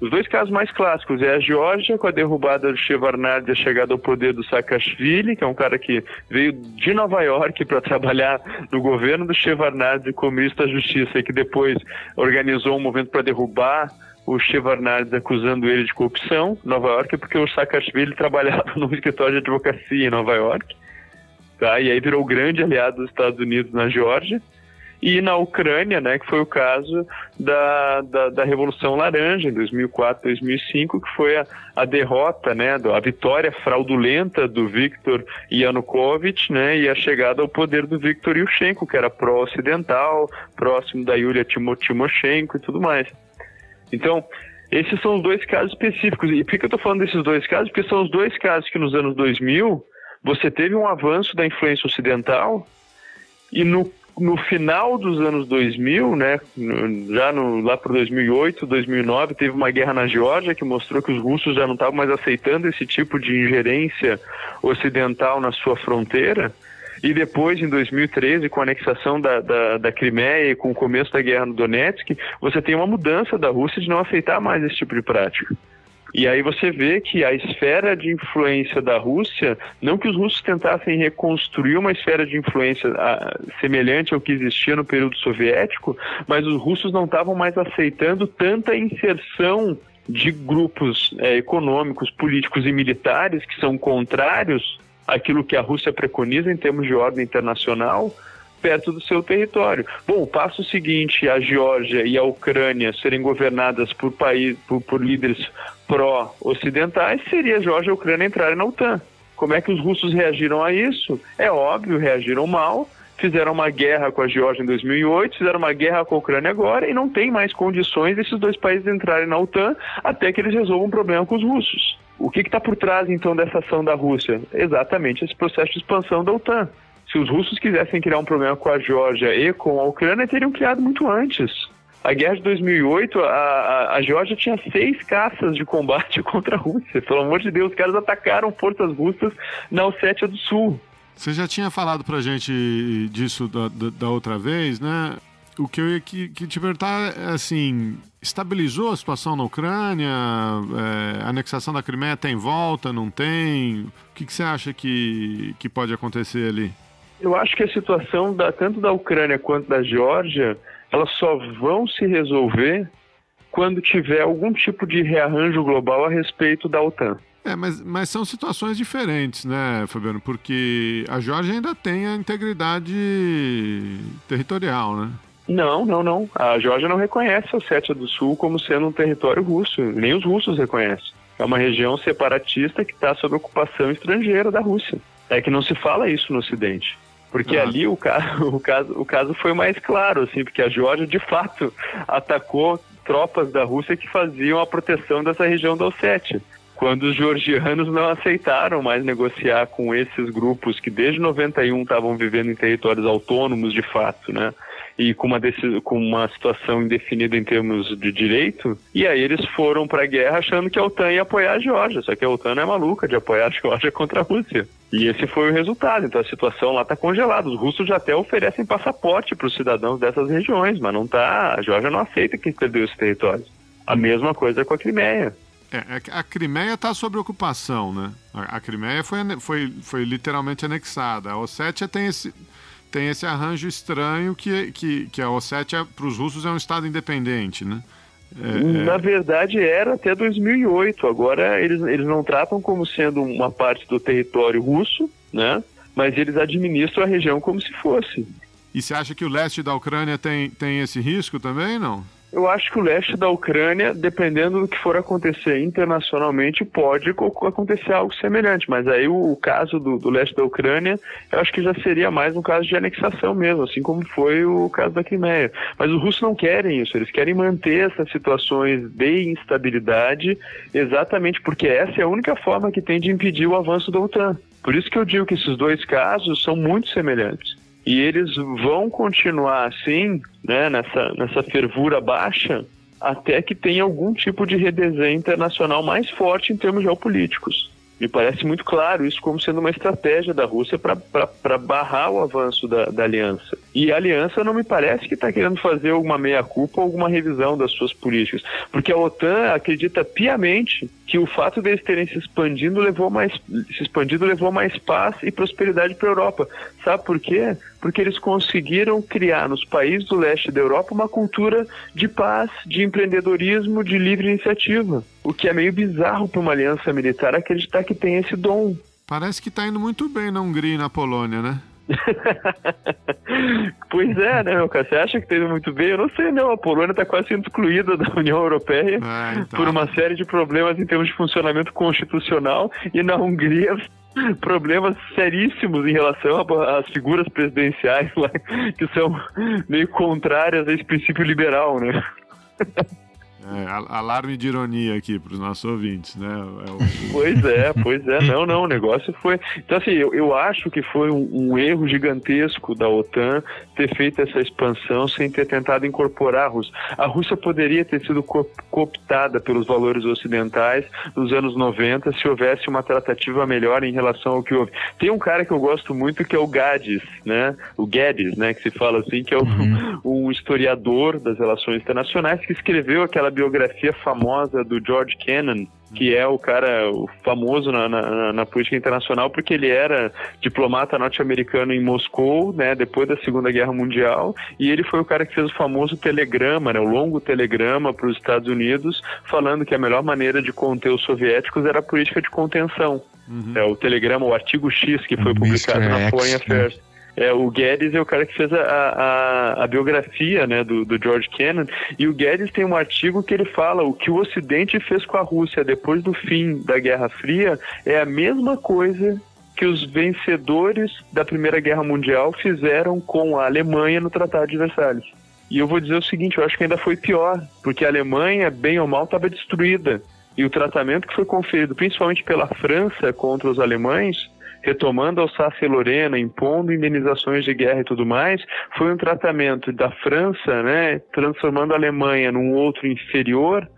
Os dois casos mais clássicos é a Geórgia, com a derrubada do Shevardnadze a chegada ao poder do Saakashvili, que é um cara que veio de Nova York para trabalhar no governo do Shevardnadze como ministro da Justiça e que depois organizou um movimento para derrubar o Shevardnadze acusando ele de corrupção em Nova York, porque o Saakashvili trabalhava <laughs> no escritório de advocacia em Nova York. Tá? E aí virou grande aliado dos Estados Unidos na Geórgia e na Ucrânia, né, que foi o caso da, da, da Revolução Laranja em 2004, 2005, que foi a, a derrota, né, a vitória fraudulenta do Viktor Yanukovych, né, e a chegada ao poder do Viktor Yushchenko, que era pró-ocidental, próximo da Yulia Timoshenko e tudo mais. Então, esses são os dois casos específicos. E por que eu estou falando desses dois casos? Porque são os dois casos que nos anos 2000 você teve um avanço da influência ocidental e no no final dos anos 2000, né, já no, lá para 2008, 2009, teve uma guerra na Geórgia que mostrou que os russos já não estavam mais aceitando esse tipo de ingerência ocidental na sua fronteira. E depois, em 2013, com a anexação da, da, da Crimeia e com o começo da guerra no Donetsk, você tem uma mudança da Rússia de não aceitar mais esse tipo de prática. E aí você vê que a esfera de influência da Rússia, não que os russos tentassem reconstruir uma esfera de influência a, semelhante ao que existia no período soviético, mas os russos não estavam mais aceitando tanta inserção de grupos é, econômicos, políticos e militares que são contrários àquilo que a Rússia preconiza em termos de ordem internacional perto do seu território. Bom, o passo seguinte, a Geórgia e a Ucrânia serem governadas por, país, por, por líderes pró-ocidentais, seria a Geórgia e a Ucrânia entrarem na OTAN. Como é que os russos reagiram a isso? É óbvio, reagiram mal, fizeram uma guerra com a Geórgia em 2008, fizeram uma guerra com a Ucrânia agora e não tem mais condições desses dois países entrarem na OTAN até que eles resolvam um problema com os russos. O que está por trás então dessa ação da Rússia? Exatamente esse processo de expansão da OTAN. Se os russos quisessem criar um problema com a Geórgia e com a Ucrânia, teriam criado muito antes. A guerra de 2008, a, a, a Geórgia tinha seis caças de combate <laughs> contra a Rússia. Pelo amor de Deus, os caras atacaram forças russas na Ossétia do Sul. Você já tinha falado pra gente disso da, da, da outra vez, né? O que eu ia que, que te perguntar é assim: estabilizou a situação na Ucrânia? É, a anexação da Crimeia tem volta, não tem? O que, que você acha que, que pode acontecer ali? Eu acho que a situação da, tanto da Ucrânia quanto da Geórgia, elas só vão se resolver quando tiver algum tipo de rearranjo global a respeito da OTAN. É, mas, mas são situações diferentes, né, Fabiano? Porque a Geórgia ainda tem a integridade territorial, né? Não, não, não. A Geórgia não reconhece a Ossétia do Sul como sendo um território russo. Nem os russos reconhecem. É uma região separatista que está sob ocupação estrangeira da Rússia. É que não se fala isso no Ocidente. Porque ah. ali o caso, <laughs> o, caso, o caso foi mais claro, assim, porque a Geórgia de fato atacou tropas da Rússia que faziam a proteção dessa região da Ossétia quando os georgianos não aceitaram mais negociar com esses grupos que desde 91 estavam vivendo em territórios autônomos de fato, né? E com uma, com uma situação indefinida em termos de direito, e aí eles foram para a guerra achando que a OTAN ia apoiar a Geórgia, só que a OTAN é maluca de apoiar a Geórgia <laughs> contra a Rússia. E esse foi o resultado. Então a situação lá está congelada. Os russos já até oferecem passaporte para os cidadãos dessas regiões, mas não tá. A Geórgia não aceita que perdeu esse território. A mesma coisa com a Crimeia. É, é a Crimeia está sob ocupação, né? A, a Crimeia foi, foi, foi literalmente anexada. A Ossétia tem esse, tem esse arranjo estranho que, que, que a Ossétia, para os russos, é um estado independente, né? É, é, Na verdade era até 2008. Agora eles, eles não tratam como sendo uma parte do território russo, né? Mas eles administram a região como se fosse. E você acha que o leste da Ucrânia tem, tem esse risco também, não? Eu acho que o leste da Ucrânia, dependendo do que for acontecer internacionalmente, pode acontecer algo semelhante. Mas aí o, o caso do, do, leste da Ucrânia, eu acho que já seria mais um caso de anexação mesmo, assim como foi o caso da Crimeia. Mas os russos não querem isso, eles querem manter essas situações de instabilidade, exatamente porque essa é a única forma que tem de impedir o avanço da OTAN. Por isso que eu digo que esses dois casos são muito semelhantes. E eles vão continuar assim, né, nessa, nessa fervura baixa, até que tenha algum tipo de redesenho internacional mais forte em termos geopolíticos. Me parece muito claro isso como sendo uma estratégia da Rússia para barrar o avanço da, da, aliança. E a aliança não me parece que está querendo fazer alguma meia-culpa ou alguma revisão das suas políticas. Porque a OTAN acredita piamente que o fato deles terem se expandindo levou mais, se expandido levou mais paz e prosperidade para a Europa. Sabe por quê? Porque eles conseguiram criar nos países do leste da Europa uma cultura de paz, de empreendedorismo, de livre iniciativa. O que é meio bizarro para uma aliança militar acreditar que tem esse dom. Parece que está indo muito bem na Hungria e na Polônia, né? <laughs> pois é, né, meu cara? Você acha que teve muito bem? Eu não sei, não. A Polônia está quase sendo excluída da União Europeia ah, então. por uma série de problemas em termos de funcionamento constitucional e na Hungria <laughs> problemas seríssimos em relação às figuras presidenciais lá, que são meio contrárias a esse princípio liberal, né? <laughs> É, alarme de ironia aqui para os nossos ouvintes, né? É o... <laughs> Pois é, pois é. Não, não, o negócio foi. Então, assim, eu, eu acho que foi um, um, erro gigantesco da OTAN ter feito essa expansão sem ter tentado incorporar a Rússia. A Rússia poderia ter sido co cooptada pelos valores ocidentais nos anos 90 se houvesse uma tratativa melhor em relação ao que houve. Tem um cara que eu gosto muito que é o Gades, né? O Guedes, né? Que se fala assim, que é o, uhum. <laughs> um historiador das relações internacionais que escreveu aquela aquela biografia famosa do George Kennan, que é o cara famoso na, na, na, política internacional porque ele era diplomata norte-americano em Moscou, né, depois da Segunda Guerra Mundial, e ele foi o cara que fez o famoso telegrama, né, o longo telegrama para os Estados Unidos, falando que a melhor maneira de conter os soviéticos era a política de contenção. Uhum. É, o telegrama, o artigo X que foi publicado Mr. na Foreign Affairs. Né? É, o Guedes é o cara que fez a, a, a biografia né, do, do, George Kennan, e o Guedes tem um artigo que ele fala o que o Ocidente fez com a Rússia depois do fim da Guerra Fria é a mesma coisa que os vencedores da Primeira Guerra Mundial fizeram com a Alemanha no Tratado de Versalhes. E eu vou dizer o seguinte, eu acho que ainda foi pior, porque a Alemanha, bem ou mal, estava destruída. E o tratamento que foi conferido, principalmente pela França contra os alemães, retomando Alsácia e Lorena, impondo indenizações de guerra e tudo mais, foi um tratamento da França, né, transformando a Alemanha num outro inferior,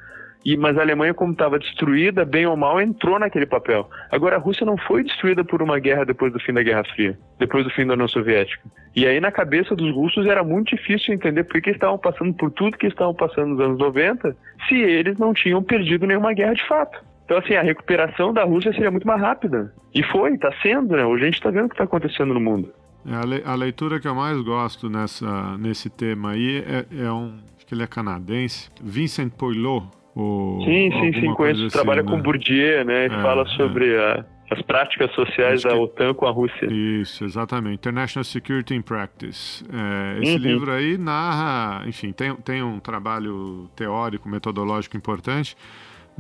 e, mas a Alemanha, como estava destruída, bem ou mal, entrou naquele papel. Agora, a Rússia não foi destruída por uma guerra depois do fim da Guerra Fria, depois do fim da União Soviética. E aí, na cabeça dos russos, era muito difícil entender por que estavam passando por tudo que estavam passando nos anos 90, se eles não tinham perdido nenhuma guerra de fato. Então, assim, a recuperação da Rússia seria muito mais rápida. E foi, está sendo, né? Hoje a gente está vendo o que está acontecendo no mundo. É, a, le a, leitura que eu mais gosto nessa, nesse tema aí é, é um. Acho que ele é canadense. Vincent Poilot. O, sim, sim, sim, conheço. Assim, trabalha né? com Bourdieu, né? É, fala sobre é. a, as práticas sociais da OTAN com a Rússia. Isso, exatamente. International Security in Practice. É, esse uhum. livro aí narra, enfim, tem, tem um trabalho teórico, metodológico importante,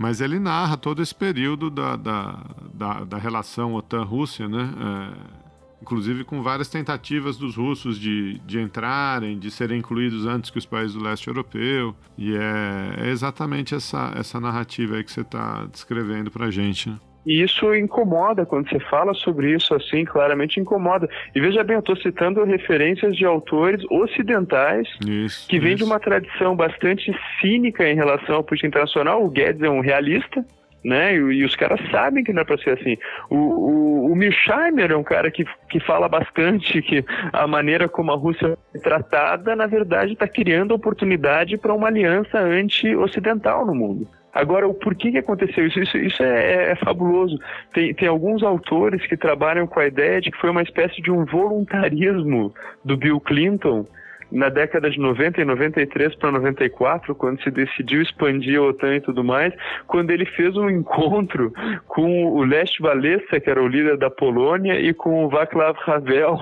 mas ele narra todo esse período da, da, da, da relação OTAN-Rússia, né? É, inclusive com várias tentativas dos russos de, de entrarem, de serem incluídos antes que os países do leste europeu. E é, é exatamente essa, essa narrativa aí que você está descrevendo para a gente. Né? E isso incomoda quando você fala sobre isso assim, claramente incomoda. E veja bem, eu estou citando referências de autores ocidentais isso, que vêm de uma tradição bastante cínica em relação à política internacional. O Guedes é um realista, né? E, e, os caras sabem que não é para ser assim. O, o, o é um cara que, que fala bastante que a maneira como a Rússia é tratada, na verdade, está criando oportunidade para uma aliança anti-ocidental no mundo. Agora, o porquê que aconteceu isso? Isso, isso é, é, é, fabuloso. Tem, tem alguns autores que trabalham com a ideia de que foi uma espécie de um voluntarismo do Bill Clinton na década de 90 e 93 para 94, quando se decidiu expandir a OTAN e tudo mais, quando ele fez um encontro com o Lech Walesa, que era o líder da Polônia, e com o Václav Havel.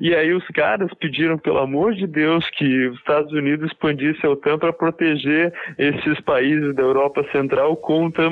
E aí os caras pediram, pelo amor de Deus, que os Estados Unidos expandisse a OTAN para proteger esses países da Europa Central contra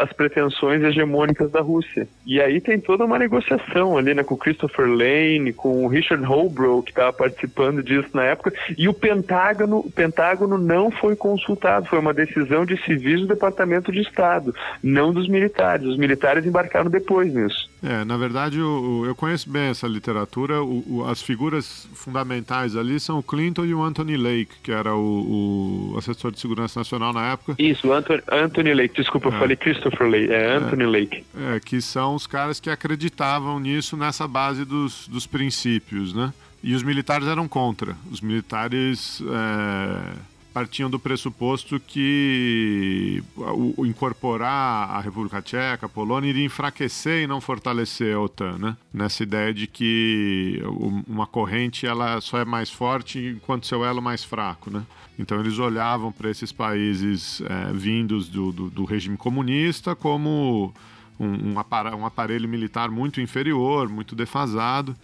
as pretensões hegemônicas da Rússia. E aí tem toda uma negociação ali, né, com Christopher Lane, com o Richard Holbrooke, que estava participando disso na época, e o Pentágono, o Pentágono não foi consultado, foi uma decisão de civis do Departamento de Estado, não dos militares. Os militares embarcaram depois nisso. É, na verdade, eu, eu conheço bem essa literatura. O, o, as figuras fundamentais ali são o Clinton e o Anthony Lake, que era o, o assessor de segurança nacional na época. Isso, Anthony, Anthony Lake, desculpa, é. eu falei Christopher Lake, é Anthony é, Lake. É, que são os caras que acreditavam nisso nessa base dos, dos princípios, né? E os militares eram contra. Os militares é, partiam do pressuposto que o, o, incorporar a República Tcheca, a Polônia, iria enfraquecer e não fortalecer a OTAN, né? Nessa ideia de que uma corrente ela só é mais forte enquanto seu elo mais fraco, né? Então eles olhavam para esses países é, vindos do, do, do, regime comunista como um, um aparelho militar muito inferior, muito defasado.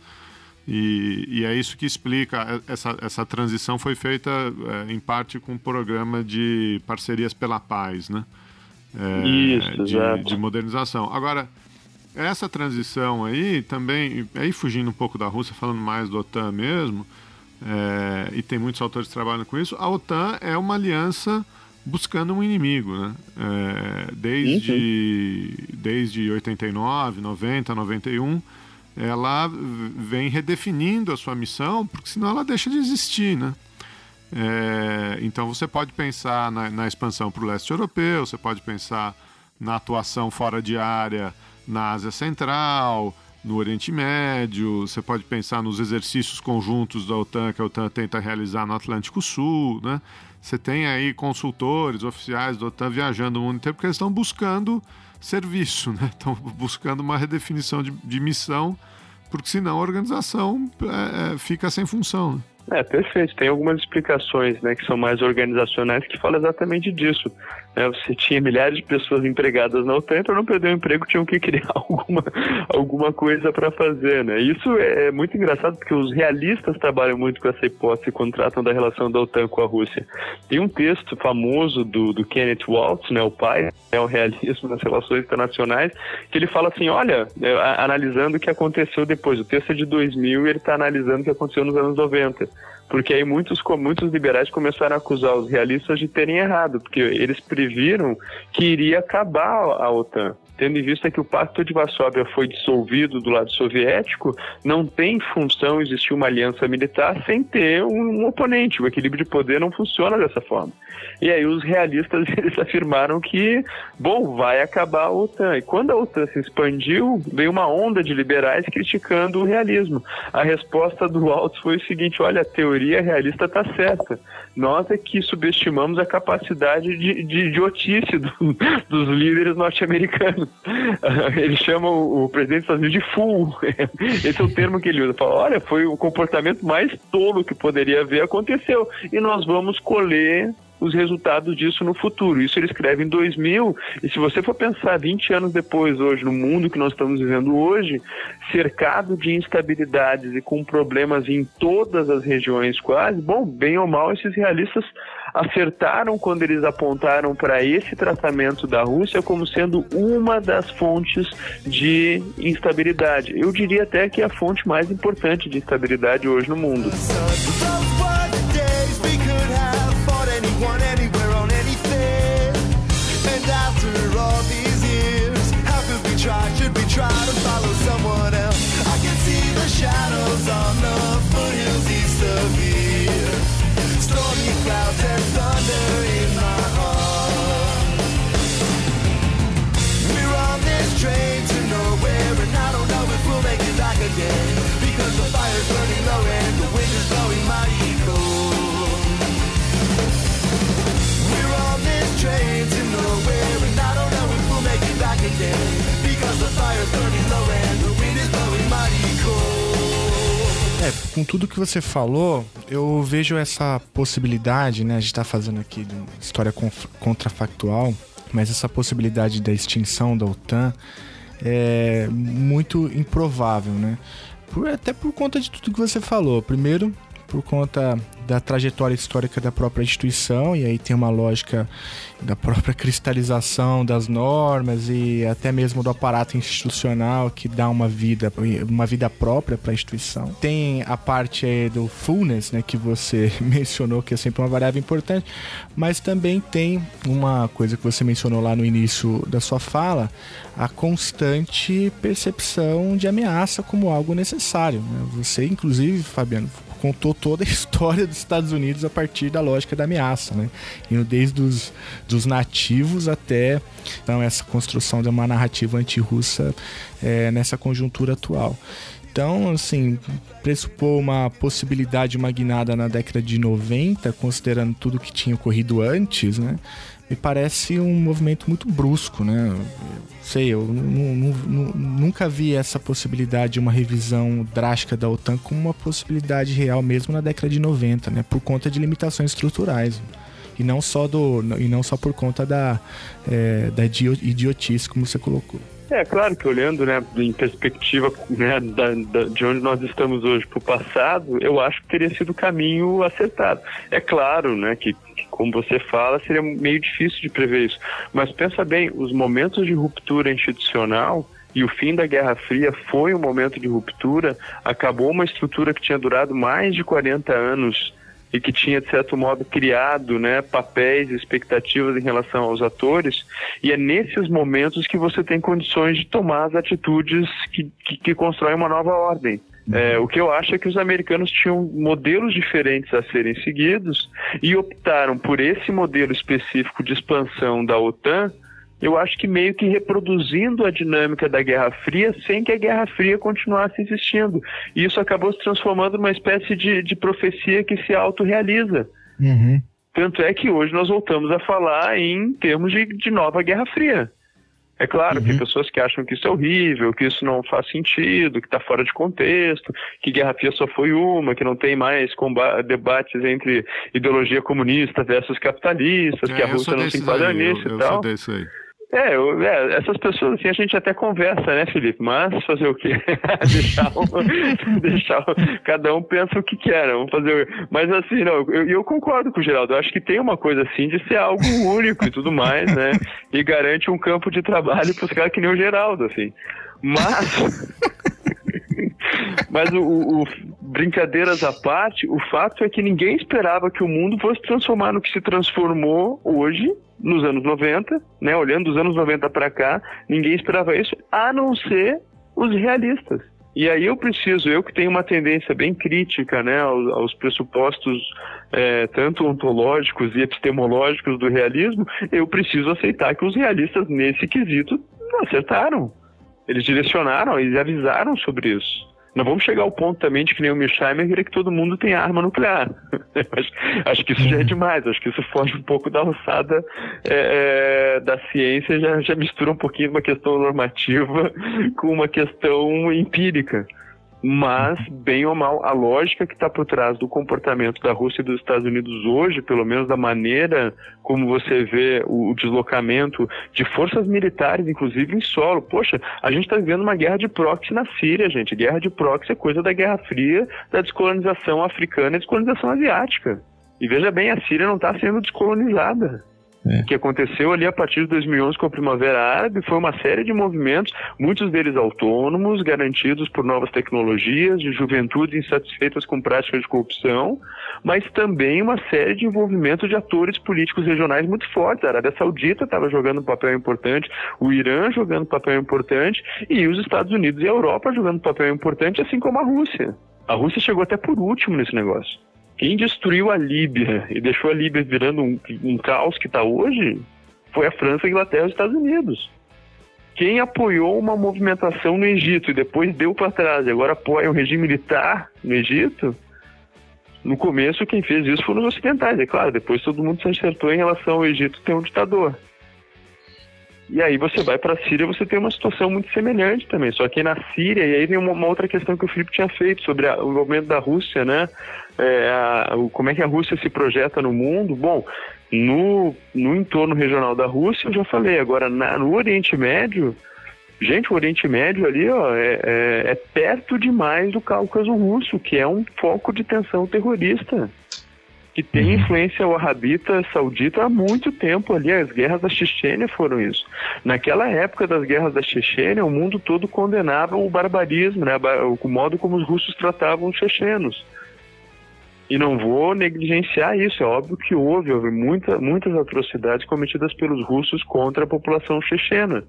E, e, é isso que explica essa, essa transição foi feita é, em parte com o um programa de parcerias pela paz, né? É, isso, de, de, modernização. Agora, essa transição aí também, aí fugindo um pouco da Rússia, falando mais do OTAN mesmo, é, e tem muitos autores que trabalham com isso, a OTAN é uma aliança buscando um inimigo, né? É, desde, uhum. desde 89, 90, 91 ela vem redefinindo a sua missão, porque senão ela deixa de existir, né? É, então você pode pensar na, na expansão para o leste europeu, você pode pensar na atuação fora de área na Ásia Central, no Oriente Médio, você pode pensar nos exercícios conjuntos da OTAN que a OTAN tenta realizar no Atlântico Sul, né? Você tem aí consultores, oficiais da OTAN viajando o mundo inteiro porque eles estão buscando serviço, né? Estão buscando uma redefinição de, de missão, porque senão a organização é, é fica sem função. Né? É, perfeito. Tem algumas explicações né, que são mais organizacionais que falam exatamente disso. Né? Você tinha milhares de pessoas empregadas na OTAN, para não perder o emprego, tinham que criar <laughs> alguma, alguma coisa para fazer. Né? Isso é, é muito engraçado porque os realistas trabalham muito com essa hipótese quando tratam da relação da OTAN com a Rússia. Tem um texto famoso do, do Kenneth Waltz, né, o pai, é o realismo nas relações internacionais, que ele fala assim: olha, é, analisando o que aconteceu depois. O texto é de 2000 e ele está analisando o que aconteceu nos anos 90 porque aí muitos, muitos liberais começaram a acusar os realistas de terem errado, porque eles previram que iria acabar a OTAN tendo em vista que o Pacto de Varsóvia foi dissolvido do lado soviético, não tem função existir uma aliança militar sem ter um, um, oponente. O equilíbrio de poder não funciona dessa forma. E aí os realistas <laughs> eles afirmaram que, bom, vai acabar a OTAN. E quando a OTAN se expandiu, veio uma onda de liberais criticando o realismo. A resposta do Waltz foi o seguinte: olha, a teoria realista está certa. Nós é que subestimamos a capacidade de, de idiotice do, <laughs> dos líderes norte-americanos. <laughs> Ele chama o presidente dos Estados Unidos de fool. <laughs> Esse é o termo que ele usa. Fala, olha, foi o comportamento mais tolo que poderia haver, aconteceu. E nós vamos colher os resultados disso no futuro. Isso ele escreve em 2000, e se você for pensar 20 anos depois, hoje, no mundo que nós estamos vivendo hoje, cercado de instabilidades e com problemas em todas as regiões quase, bom, bem ou mal, esses realistas acertaram quando eles apontaram para esse tratamento da Rússia como sendo uma das fontes de instabilidade. Eu diria até que é a fonte mais importante de instabilidade hoje no mundo. Com tudo que você falou, eu vejo essa possibilidade, né? A gente tá fazendo aqui história contrafactual, mas essa possibilidade da extinção da OTAN é muito improvável, né? Por, até por conta de tudo que você falou. Primeiro, por conta da trajetória histórica da própria instituição, e aí tem uma lógica da própria cristalização das normas e até mesmo do aparato institucional que dá uma vida, uma vida própria para a instituição. Tem a parte do fullness, né, que você <laughs> mencionou, que é sempre uma variável importante, mas também tem uma coisa que você mencionou lá no início da sua fala, a constante percepção de ameaça como algo necessário. Né? Você, inclusive, Fabiano, contou toda a <laughs> história dos Estados Unidos a partir da lógica da ameaça, né? Desde os dos nativos até então, essa construção de uma narrativa antirrussa é, nessa conjuntura atual. Então, assim, pressupor uma possibilidade de uma guinada na década de 90, considerando tudo que tinha ocorrido antes, né? me parece um movimento muito brusco, né? Sei, eu nunca vi essa possibilidade de uma revisão drástica da OTAN como uma possibilidade real mesmo na década de 90, né? Por conta de limitações estruturais. E não só, do, e não só por conta da, é, da idiotice, como você colocou. É, claro que olhando né, em perspectiva né, da, da, de onde nós estamos hoje para o passado, eu acho que teria sido o caminho acertado. É claro né, que, que, como você fala, seria meio difícil de prever isso. Mas pensa bem, os momentos de ruptura institucional e o fim da Guerra Fria foi um momento de ruptura, acabou uma estrutura que tinha durado mais de 40 anos e que tinha, de certo modo, criado né, papéis e expectativas em relação aos atores, e é nesses momentos que você tem condições de tomar as atitudes que, que, que constroem uma nova ordem. É, o que eu acho é que os americanos tinham modelos diferentes a serem seguidos e optaram por esse modelo específico de expansão da OTAN eu acho que meio que reproduzindo a dinâmica da Guerra Fria sem que a Guerra Fria continuasse existindo. E isso acabou se transformando numa espécie de, de profecia que se autorrealiza. Uhum. Tanto é que hoje nós voltamos a falar em termos de, de nova Guerra Fria. É claro, Uhum. tem pessoas que acham que isso é horrível, que isso não faz sentido, que está fora de contexto, que Guerra Fria só foi uma, que não tem mais debates entre ideologia comunista versus capitalistas, que a É, Rússia não se enquadra nisso e eu tal. sou desse aí. É, eu- é, essas pessoas assim a gente até conversa, né, Felipe? Mas fazer o quê? <laughs> deixar, um- <laughs> deixar um- cada um pensa o que quer, né? vamos fazer. Mas assim, não, eu, eu concordo com o Geraldo. Eu acho que tem uma coisa assim de ser algo único e tudo mais, né? E garante um campo de trabalho para os caras que nem o Geraldo, assim. Mas <laughs> Mas o, o- o- brincadeiras à parte, o fato é que ninguém esperava que o mundo fosse transformar no que se transformou hoje, nos anos 90, né? Olhando dos anos 90 para cá, ninguém esperava isso, a não ser os realistas. E aí eu preciso, eu que tenho uma tendência bem crítica, né, aos, aos pressupostos é, tanto ontológicos e epistemológicos do realismo, eu preciso aceitar que os realistas nesse quesito não acertaram. Eles direcionaram, eles avisaram sobre isso. Não vamos chegar ao ponto também de que nem o Milsheimer querer que todo mundo tenha arma nuclear. <laughs> acho, acho que isso já é demais, acho que isso foge um pouco da alçada é, é, da ciência, já, já mistura um pouquinho uma questão normativa <laughs> com uma questão empírica. Mas, bem ou mal, a lógica que está por trás do comportamento da Rússia e dos Estados Unidos hoje, pelo menos da maneira como você vê o, o deslocamento de forças militares, inclusive em solo. Poxa, a gente está vivendo uma guerra de proxy na Síria, gente. Guerra de proxy é coisa da Guerra Fria, da descolonização africana e descolonização asiática. E veja bem, a Síria não está sendo descolonizada. É. O que aconteceu ali a partir de 2011 com a Primavera Árabe foi uma série de movimentos, muitos deles autônomos, garantidos por novas tecnologias, de juventudes insatisfeitas com práticas de corrupção, mas também uma série de envolvimento de atores políticos regionais muito fortes. A Arábia Saudita estava jogando um papel importante, o Irã jogando um papel importante e os Estados Unidos e a Europa jogando um papel importante, assim como a Rússia. A Rússia chegou até por último nesse negócio. Quem destruiu a Líbia e deixou a Líbia virando um, um caos que está hoje foi a França, a Inglaterra e os Estados Unidos. Quem apoiou uma movimentação no Egito e depois deu para trás e agora apoia o regime militar no Egito, no começo quem fez isso foram os ocidentais. É claro, depois todo mundo se acertou em relação ao Egito ter um ditador. E aí você vai para a Síria, você tem uma situação muito semelhante também. Só que na Síria, e aí vem uma, uma outra questão que o Felipe tinha feito sobre a- o envolvimento da Rússia, né? É, a- o- como é que a Rússia se projeta no mundo? Bom, no, no entorno regional da Rússia, eu já falei. Agora, na- no Oriente Médio, gente, o Oriente Médio ali, ó, é, é- é perto demais do Cáucaso Russo, que é um foco de tensão terrorista que tem influência wahhabita saudita há muito tempo ali. As guerras da Chechênia foram isso. Naquela época das guerras da Chechênia, o mundo todo condenava o barbarismo, né? o modo como os russos tratavam os chechenos. E não vou negligenciar isso. É óbvio que houve, houve muita, muitas atrocidades cometidas pelos russos contra a população chechena.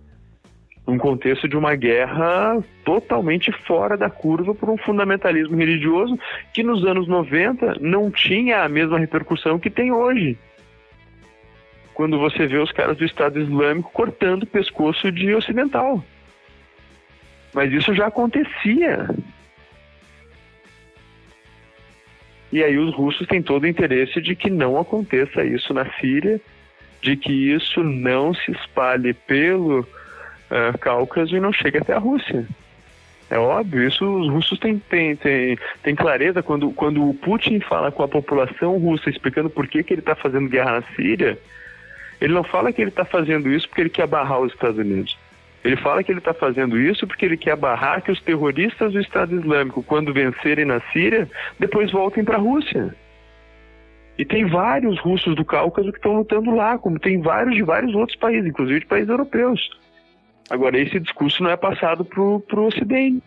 Num contexto de uma guerra totalmente fora da curva por um fundamentalismo religioso que nos anos 90 não tinha a mesma repercussão que tem hoje. Quando você vê os caras do Estado Islâmico cortando o pescoço de ocidental. Mas isso já acontecia. E aí os russos têm todo o interesse de que não aconteça isso na Síria, de que isso não se espalhe pelo ah, Cáucaso e não chegue até a Rússia. É óbvio, isso os russos têm, têm, têm, têm clareza. Quando, quando o Putin fala com a população russa explicando por que, que ele está fazendo guerra na Síria, ele não fala que ele está fazendo isso porque ele quer barrar os Estados Unidos. Ele fala que ele está fazendo isso porque ele quer barrar que os terroristas do Estado Islâmico, quando vencerem na Síria, depois voltem para a Rússia. E tem vários russos do Cáucaso que estão lutando lá, como tem vários de vários outros países, inclusive de países europeus. Agora, esse discurso não é passado para o Ocidente.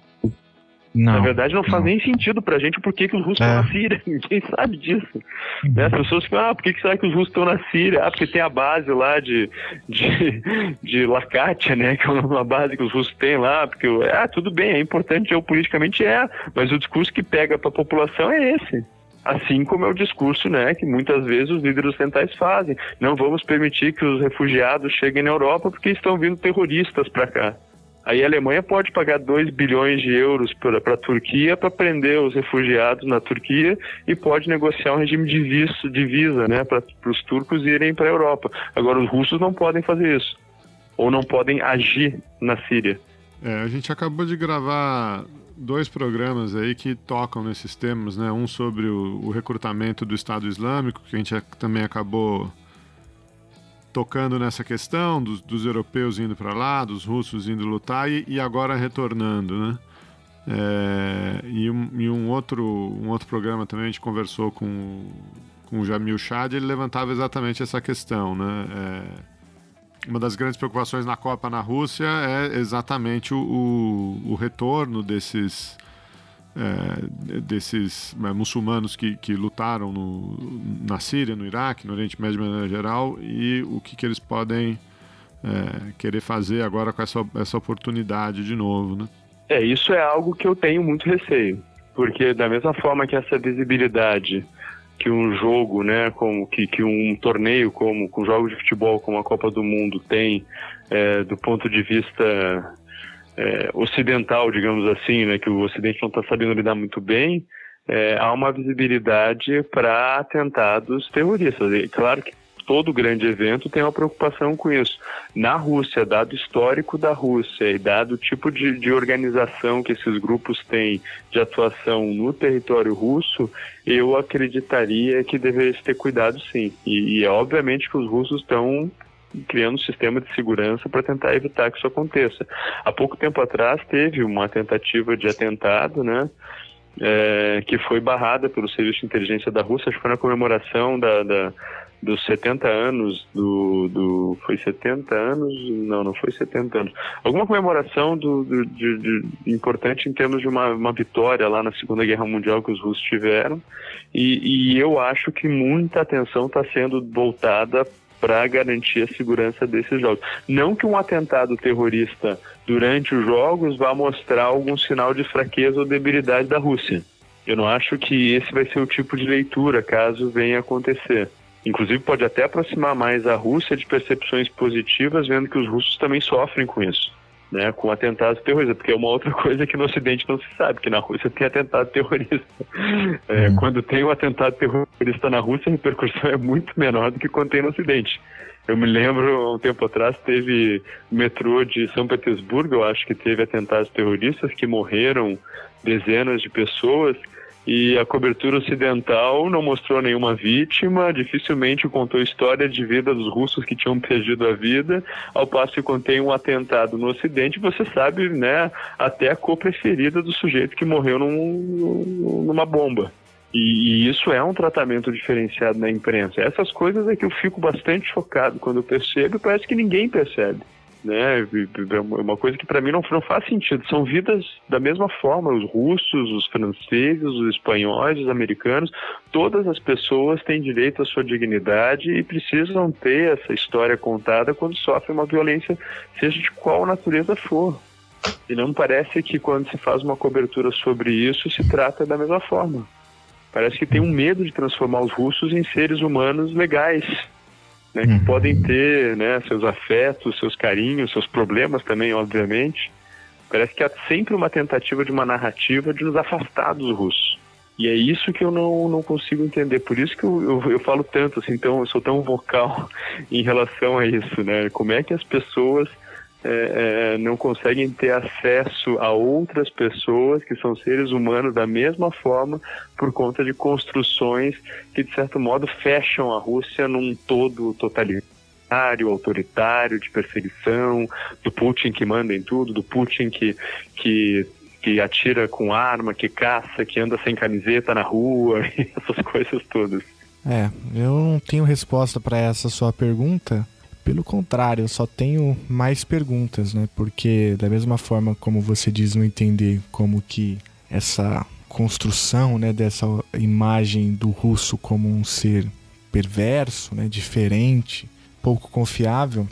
Não. Na verdade, não faz não. nem sentido pra gente por que, que os russos É. estão na Síria. <laughs> Ninguém sabe disso. Né? As pessoas ficam, ah, por que, que será que os russos estão na Síria? Ah, porque tem a base lá de, de, <laughs> de Lakatia, né? Que é uma base que os russos têm lá. Porque, ah, tudo bem, é importante geopoliticamente, é. Mas o discurso que pega pra população é esse. Assim como é o discurso né, que muitas vezes os líderes ocidentais fazem. Não vamos permitir que os refugiados cheguem na Europa porque estão vindo terroristas para cá. Aí a Alemanha pode pagar 2 bilhões de euros para a Turquia para prender os refugiados na Turquia e pode negociar um regime de, visto, de visa né, para os turcos irem para a Europa. Agora, os russos não podem fazer isso. Ou não podem agir na Síria. É, a gente acabou de gravar dois programas aí que tocam nesses temas, né? Um sobre o, o recrutamento do Estado Islâmico, que a gente também acabou tocando nessa questão dos, dos europeus indo para lá, dos russos indo lutar e, e agora retornando, né? É, e, um, e um, outro, um outro programa também a gente conversou com, com o Jamil Chad, ele levantava exatamente essa questão, né? É, uma das grandes preocupações na Copa na Rússia é exatamente o, o, o retorno desses é, desses é, muçulmanos que, que lutaram no, na Síria, no Iraque, no Oriente Médio maneira geral e o que, que eles podem é, querer fazer agora com essa, essa oportunidade de novo, né? É, isso é algo que eu tenho muito receio, porque da mesma forma que essa visibilidade que um jogo, né, como que, que um torneio como com jogos de futebol como a Copa do Mundo tem é, do ponto de vista é, ocidental, digamos assim, né, que o Ocidente não está sabendo lidar muito bem, é, há uma visibilidade para atentados terroristas. E claro que todo grande evento tem uma preocupação com isso. Na Rússia, dado histórico da Rússia e dado o tipo de, de organização que esses grupos têm de atuação no território russo, eu acreditaria que deveria ter cuidado sim. E, e é obviamente que os russos estão criando um sistema de segurança para tentar evitar que isso aconteça. Há pouco tempo atrás teve uma tentativa de atentado, né? É, que foi barrada pelo Serviço de Inteligência da Rússia, acho que foi na comemoração da, da dos 70 anos do, do. Foi 70 anos? Não, não foi 70 anos. Alguma comemoração do, do de, de, importante em termos de uma, uma vitória lá na Segunda Guerra Mundial que os russos tiveram. E, e eu acho que muita atenção está sendo voltada para garantir a segurança desses jogos. Não que um atentado terrorista durante os jogos vá mostrar algum sinal de fraqueza ou debilidade da Rússia. Eu não acho que esse vai ser o tipo de leitura caso venha acontecer. Inclusive, pode até aproximar mais a Rússia de percepções positivas, vendo que os russos também sofrem com isso, né? Com atentados terroristas, porque é uma outra <laughs> coisa que no Ocidente não se sabe, que na Rússia tem atentado terrorista. É, hum. Quando tem um atentado terrorista na Rússia, a repercussão é muito menor do que quando tem no Ocidente. Eu me lembro, um tempo atrás, teve o metrô de São Petersburgo, eu acho que teve atentados terroristas que morreram dezenas de pessoas e a cobertura ocidental não mostrou nenhuma vítima, dificilmente contou história de vida dos russos que tinham perdido a vida, ao passo que contém um atentado no ocidente, você sabe, né, até a cor preferida do sujeito que morreu num, numa bomba. E, e, isso é um tratamento diferenciado na imprensa. Essas coisas é que eu fico bastante chocado quando eu percebo e parece que ninguém percebe né? É uma coisa que para mim não, não faz sentido. São vidas da mesma forma, os russos, os franceses, os espanhóis, os americanos, todas as pessoas têm direito à sua dignidade e precisam ter essa história contada quando sofrem uma violência, seja de qual natureza for. E não parece que quando se faz uma cobertura sobre isso se trata da mesma forma. Parece que tem um medo de transformar os russos em seres humanos legais, né, que uhum. podem ter né, seus afetos, seus carinhos, seus problemas também, obviamente. Parece que há sempre uma tentativa de uma narrativa de nos afastar dos russos. E é isso que eu não, não consigo entender. Por isso que eu, eu, eu falo tanto, assim, tão, eu sou tão vocal <laughs> em relação a isso, né? Como é que as pessoas é, é, não conseguem ter acesso a outras pessoas que são seres humanos da mesma forma por conta de construções que, de certo modo, fecham a Rússia num todo totalitário, autoritário, de perseguição, do Putin que manda em tudo, do Putin que, que que atira com arma, que caça, que anda sem camiseta na rua, <laughs> essas coisas todas. É, eu não tenho resposta para essa sua pergunta, pelo contrário, eu só tenho mais perguntas, né? Porque da mesma forma como você diz não entender como que essa construção, né, dessa imagem do russo como um ser perverso, né, diferente, pouco confiável,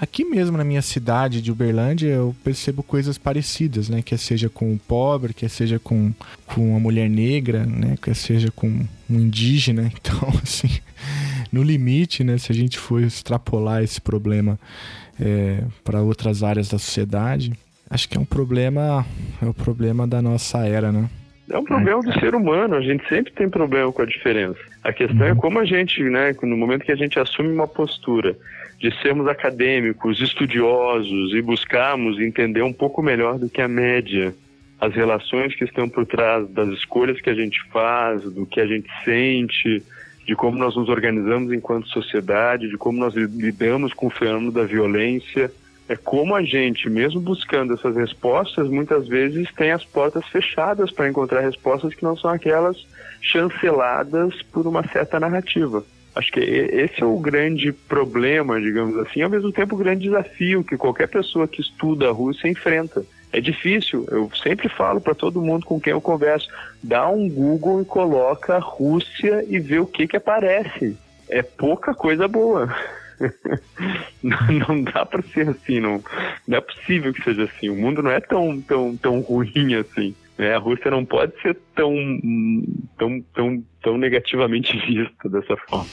Aqui mesmo na minha cidade de Uberlândia, eu percebo coisas parecidas, né? Quer seja com o pobre, quer seja com, com uma mulher negra, né? Quer seja com um indígena. <laughs> Então, assim, no limite, né? Se a gente for extrapolar esse problema é, para outras áreas da sociedade, acho que é um problema, é o um problema da nossa era, né? É um problema do ser humano, a gente sempre tem problema com a diferença. A questão é uhum. como a gente, né, no momento que a gente assume uma postura de sermos acadêmicos, estudiosos e buscarmos entender um pouco melhor do que a média as relações que estão por trás das escolhas que a gente faz, do que a gente sente, de como nós nos organizamos enquanto sociedade, de como nós lidamos com o fenômeno da violência. É como a gente, mesmo buscando essas respostas, muitas vezes tem as portas fechadas para encontrar respostas que não são aquelas chanceladas por uma certa narrativa. Acho que esse é o grande problema, digamos assim, ao mesmo tempo o grande desafio que qualquer pessoa que estuda a Rússia enfrenta. É difícil, eu sempre falo para todo mundo com quem eu converso, dá um Google e coloca Rússia e vê o que que aparece. É pouca coisa boa. <laughs> não, dá para ser assim, não, não é possível que seja assim. O mundo não é tão, tão, tão ruim assim. Né? A Rússia não pode ser tão, tão, tão, tão negativamente <laughs> vista dessa forma.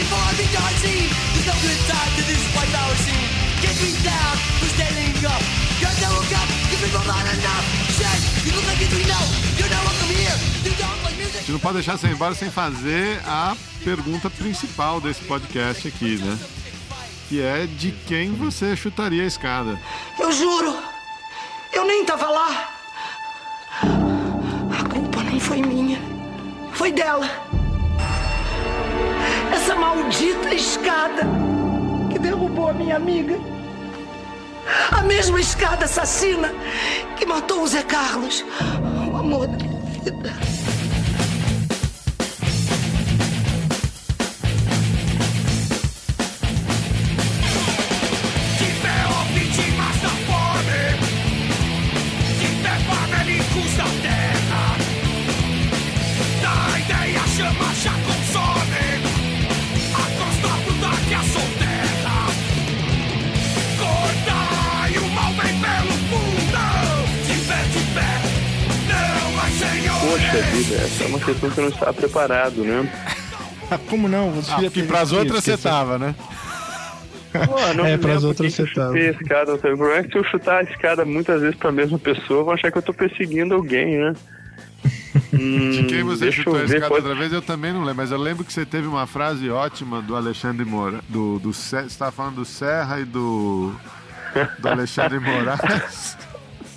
Before I seen There's no good time to this white power scene Get me down for standing up You're no up, not enough Shit, you look like you know You're not welcome here You don't like music Você não pode deixar sem embora sem fazer a pergunta principal desse podcast aqui, né? Que é de quem você chutaria a escada. Eu juro, eu nem tava lá. A culpa não foi minha, foi dela. Essa maldita escada que derrubou a minha amiga. A mesma escada assassina que matou o Zé Carlos, o amor da minha vida. Poxa vida, essa é uma questão que eu não estava preparado, né? Como não? Você ah, porque pras outras você tava, né? Pô, não é, pras outras você tava. Escada, o problema é que se eu chutar a escada muitas vezes pra mesma pessoa, vão achar que eu tô perseguindo alguém, né? <laughs> hum, De quem você chutou a escada pode... outra vez, eu também não lembro, mas eu lembro que você teve uma frase ótima do Alexandre Moura. Do, do, você estava falando do Serra e do, do Alexandre <laughs> Moraes.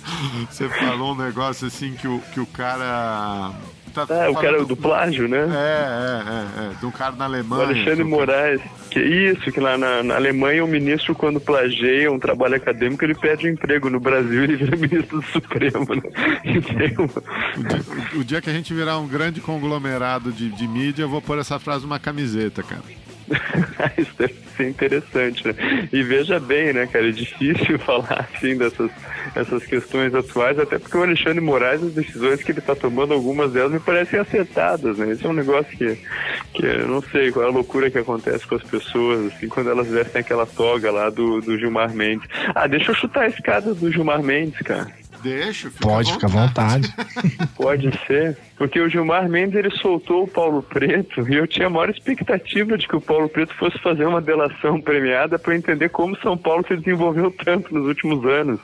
<laughs> Você falou um negócio assim que o, que o cara. Tá é, o cara do plágio, né? É, é, é, é. De um cara na Alemanha. O Alexandre Moraes. Que isso, que lá na, na, Alemanha o ministro, quando plageia um trabalho acadêmico, ele perde o um emprego. No Brasil ele vira <laughs> ministro do Supremo, né? <laughs> O, dia, o, dia, que a gente virar um grande conglomerado de, de mídia, eu vou pôr essa frase numa camiseta, cara. <laughs> Isso deve ser interessante, né? E veja bem, né, cara, é difícil <laughs> falar assim dessas essas questões atuais, até porque o Alexandre Moraes, as decisões que ele está tomando, algumas delas me parecem acertadas, né? Esse é um negócio que, que eu não sei qual é a loucura que acontece com as pessoas, assim, quando elas vestem aquela toga lá do, do Gilmar Mendes. Ah, deixa eu chutar a escada do Gilmar Mendes, cara. Deixa, fica Pode, ficar à vontade. <laughs> Pode ser. Porque o Gilmar Mendes ele soltou o Paulo Preto e eu tinha a maior expectativa de que o Paulo Preto fosse fazer uma delação premiada para entender como São Paulo se desenvolveu tanto nos últimos anos.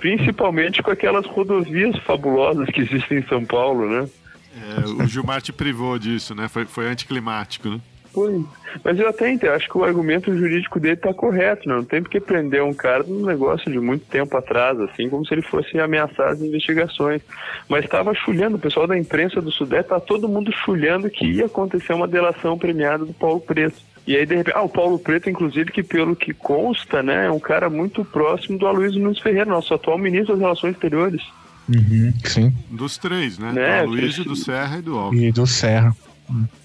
Principalmente com aquelas rodovias fabulosas que existem em São Paulo, né? É, o Gilmar te privou disso, né? Foi, foi anticlimático, né? Foi. Mas eu até entendo, acho que o argumento jurídico dele está correto, né? Não tem porque prender um cara num negócio de muito tempo atrás, assim, como se ele fosse ameaçar as investigações. Mas estava chulhando, o pessoal da imprensa do Sudeste, tá todo mundo chulhando que ia acontecer uma delação premiada do Paulo Preto. E aí, de repente, ah, o Paulo Preto, inclusive, que pelo que consta, né, é um cara muito próximo do Aloysio Nunes Ferreira, nosso atual ministro das Relações Exteriores. Uhum, sim. Dos três, né? Né, do Luiz, que- do Serra e do Alckmin. E do Serra.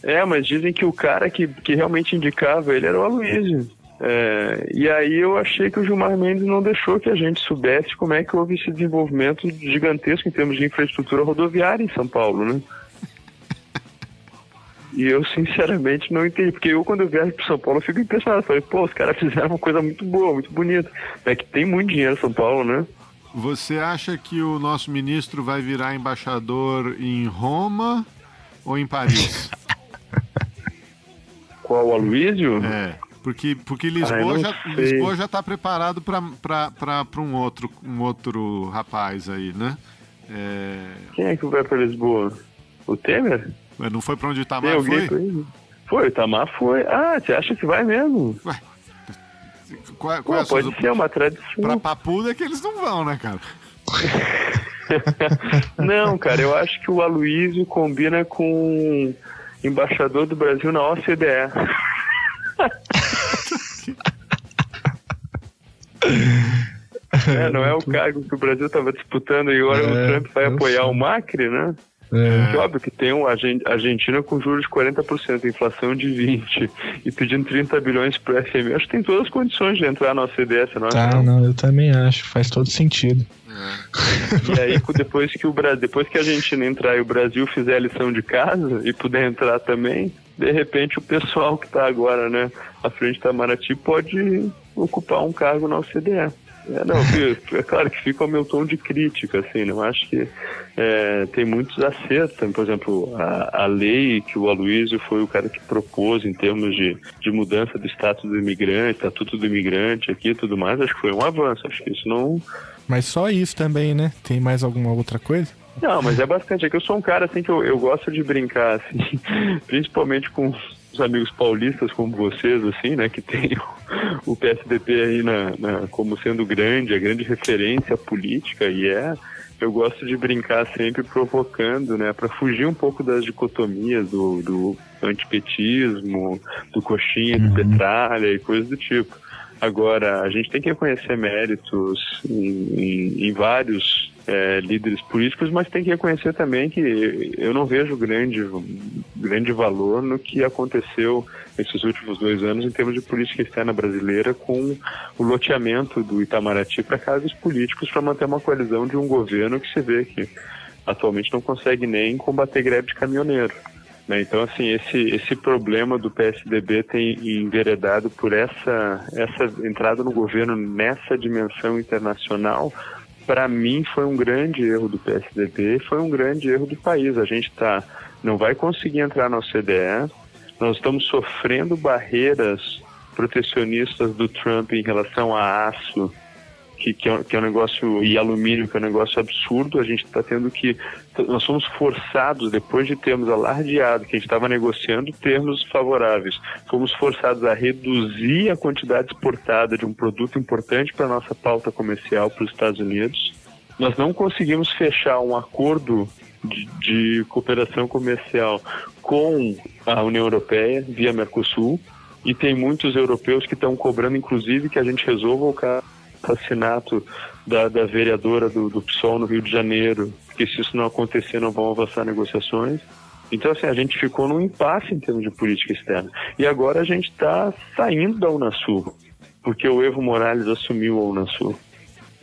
É, mas dizem que o cara que, que realmente indicava ele era o Aloysio. É, e aí eu achei que o Gilmar Mendes não deixou que a gente soubesse como é que houve esse desenvolvimento gigantesco em termos de infraestrutura rodoviária em São Paulo, né? <laughs> E eu sinceramente não entendi, porque eu quando eu viajo para São Paulo eu fico impressionado. Falei, pô, os caras fizeram uma coisa muito boa, muito bonita. É que tem muito dinheiro em São Paulo, né? Você acha que o nosso ministro vai virar embaixador em Roma ou em Paris? <laughs> Qual o Aloysio? É, porque, porque Lisboa, não já, sei. Lisboa já tá preparado para um outro, um outro rapaz aí, né? É, Quem é que vai para Lisboa? O Temer? mas não foi para onde o Itamar foi? ir? Foi, o Itamar foi. Ah, você acha que vai mesmo? Qual, Pô, qual é a sua pode ser uma tradição. Pra Papuda é que eles não vão, né, cara? <laughs> <laughs> Não, cara, eu acho que o Aloysio combina com embaixador do Brasil na OCDE. <laughs> É, não é o cargo que o Brasil estava disputando e agora É, o Trump vai apoiar sei. o Macri, né? É. Que óbvio que tem um Argen- Argentina com juros de 40%, inflação de 20% e pedindo 30 bilhões para o FMI. Acho que tem todas as condições de entrar na OCDE, não acha? Tá, não, eu também acho. Faz todo sentido. E aí, depois que, o Brasil, depois que a Argentina entrar e o Brasil fizer a lição de casa e puder entrar também, de repente o pessoal que está agora né, à frente da Maraty pode ocupar um cargo na OCDE. É, não, <laughs> é claro que fica o meu tom de crítica, assim, não acho que é, tem muitos acertos, por exemplo, a, a lei que o Aloysio foi o cara que propôs em termos de, de mudança do status do imigrante, estatuto do imigrante aqui e tudo mais, acho que foi um avanço, acho que isso não, Mas só isso também, né? Tem mais alguma outra coisa? Não, mas é bastante. É que eu sou um cara assim que eu, eu gosto de brincar, assim, <laughs> principalmente com os amigos paulistas como vocês, assim, né, que tem o, o PSDB aí na, na- como sendo grande, a grande referência política, e é. Eu gosto de brincar sempre provocando, né, para fugir um pouco das dicotomias do, do antipetismo, do coxinha de petralha e coisas do tipo. Agora, a gente tem que reconhecer méritos em, em- em vários é, líderes políticos, mas tem que reconhecer também que eu não vejo grande, grande valor no que aconteceu nesses últimos dois anos em termos de política externa brasileira com o loteamento do Itamaraty para cargos políticos para manter uma coalizão de um governo que se vê que atualmente não consegue nem combater greve de caminhoneiro. Né? Então, assim, esse, esse problema do PSDB tem enveredado por essa, essa entrada no governo nessa dimensão internacional. Para mim, foi um grande erro do PSDB, foi um grande erro do país. A gente tá, não vai conseguir entrar na OCDE, nós estamos sofrendo barreiras protecionistas do Trump em relação a aço, que, que, é, que é um negócio, e alumínio, que é um negócio absurdo, a gente está tendo que. Nós somos forçados, depois de termos alardeado que a gente estava negociando termos favoráveis, fomos forçados a reduzir a quantidade exportada de um produto importante para a nossa pauta comercial para os Estados Unidos. Nós não conseguimos fechar um acordo de, de cooperação comercial com a União Europeia via Mercosul e tem muitos europeus que estão cobrando, inclusive, que a gente resolva o caso assassinato da, da vereadora do, do PSOL no Rio de Janeiro, porque se isso não acontecer não vão avançar negociações. Então, assim, a gente ficou num impasse em termos de política externa. E agora a gente está saindo da Unasul, porque o Evo Morales assumiu a Unasul.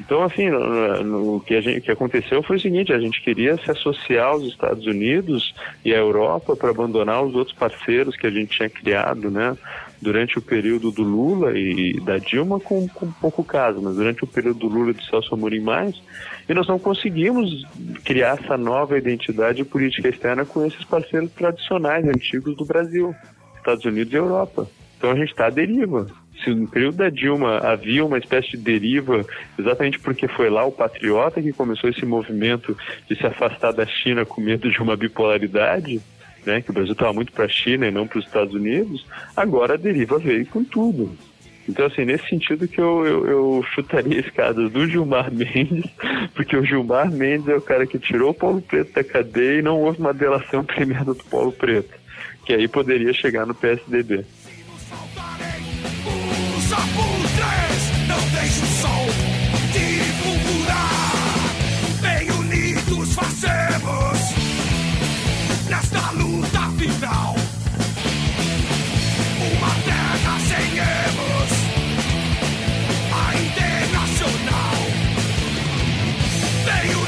Então, assim, o que, gente, que aconteceu foi o seguinte: a gente queria se associar aos Estados Unidos e à Europa para abandonar os outros parceiros que a gente tinha criado, né? Durante o período do Lula e da Dilma, com, com pouco caso, mas durante o período do Lula e do Celso Amorim mais, e nós não conseguimos criar essa nova identidade de política externa com esses parceiros tradicionais, antigos do Brasil, Estados Unidos e Europa. Então a gente está à deriva. Se no período da Dilma havia uma espécie de deriva, exatamente porque foi lá o patriota que começou esse movimento de se afastar da China com medo de uma bipolaridade, né, que o Brasil estava muito para a China e não para os Estados Unidos, agora a deriva veio com tudo. Então, assim, nesse sentido que eu, eu, eu chutaria escadas do Gilmar <laughs> Mendes, porque o Gilmar Mendes é o cara que tirou o Paulo Preto da cadeia e não houve uma delação <laughs> premiada do Paulo Preto, que aí poderia chegar no PSDB. hospital. Uma terra sem erros, a internacional. Veio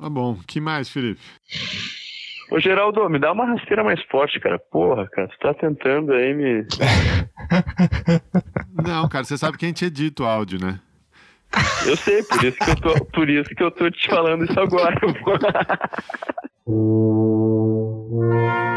Tá bom. que mais, Felipe? Ô, Geraldo, me dá uma rasteira mais forte, cara. Porra, cara, você tá tentando aí me. <laughs> Não, cara, você sabe que a gente edita o áudio, né? Eu sei, por isso que eu tô, por isso que eu tô te falando isso agora. <laughs>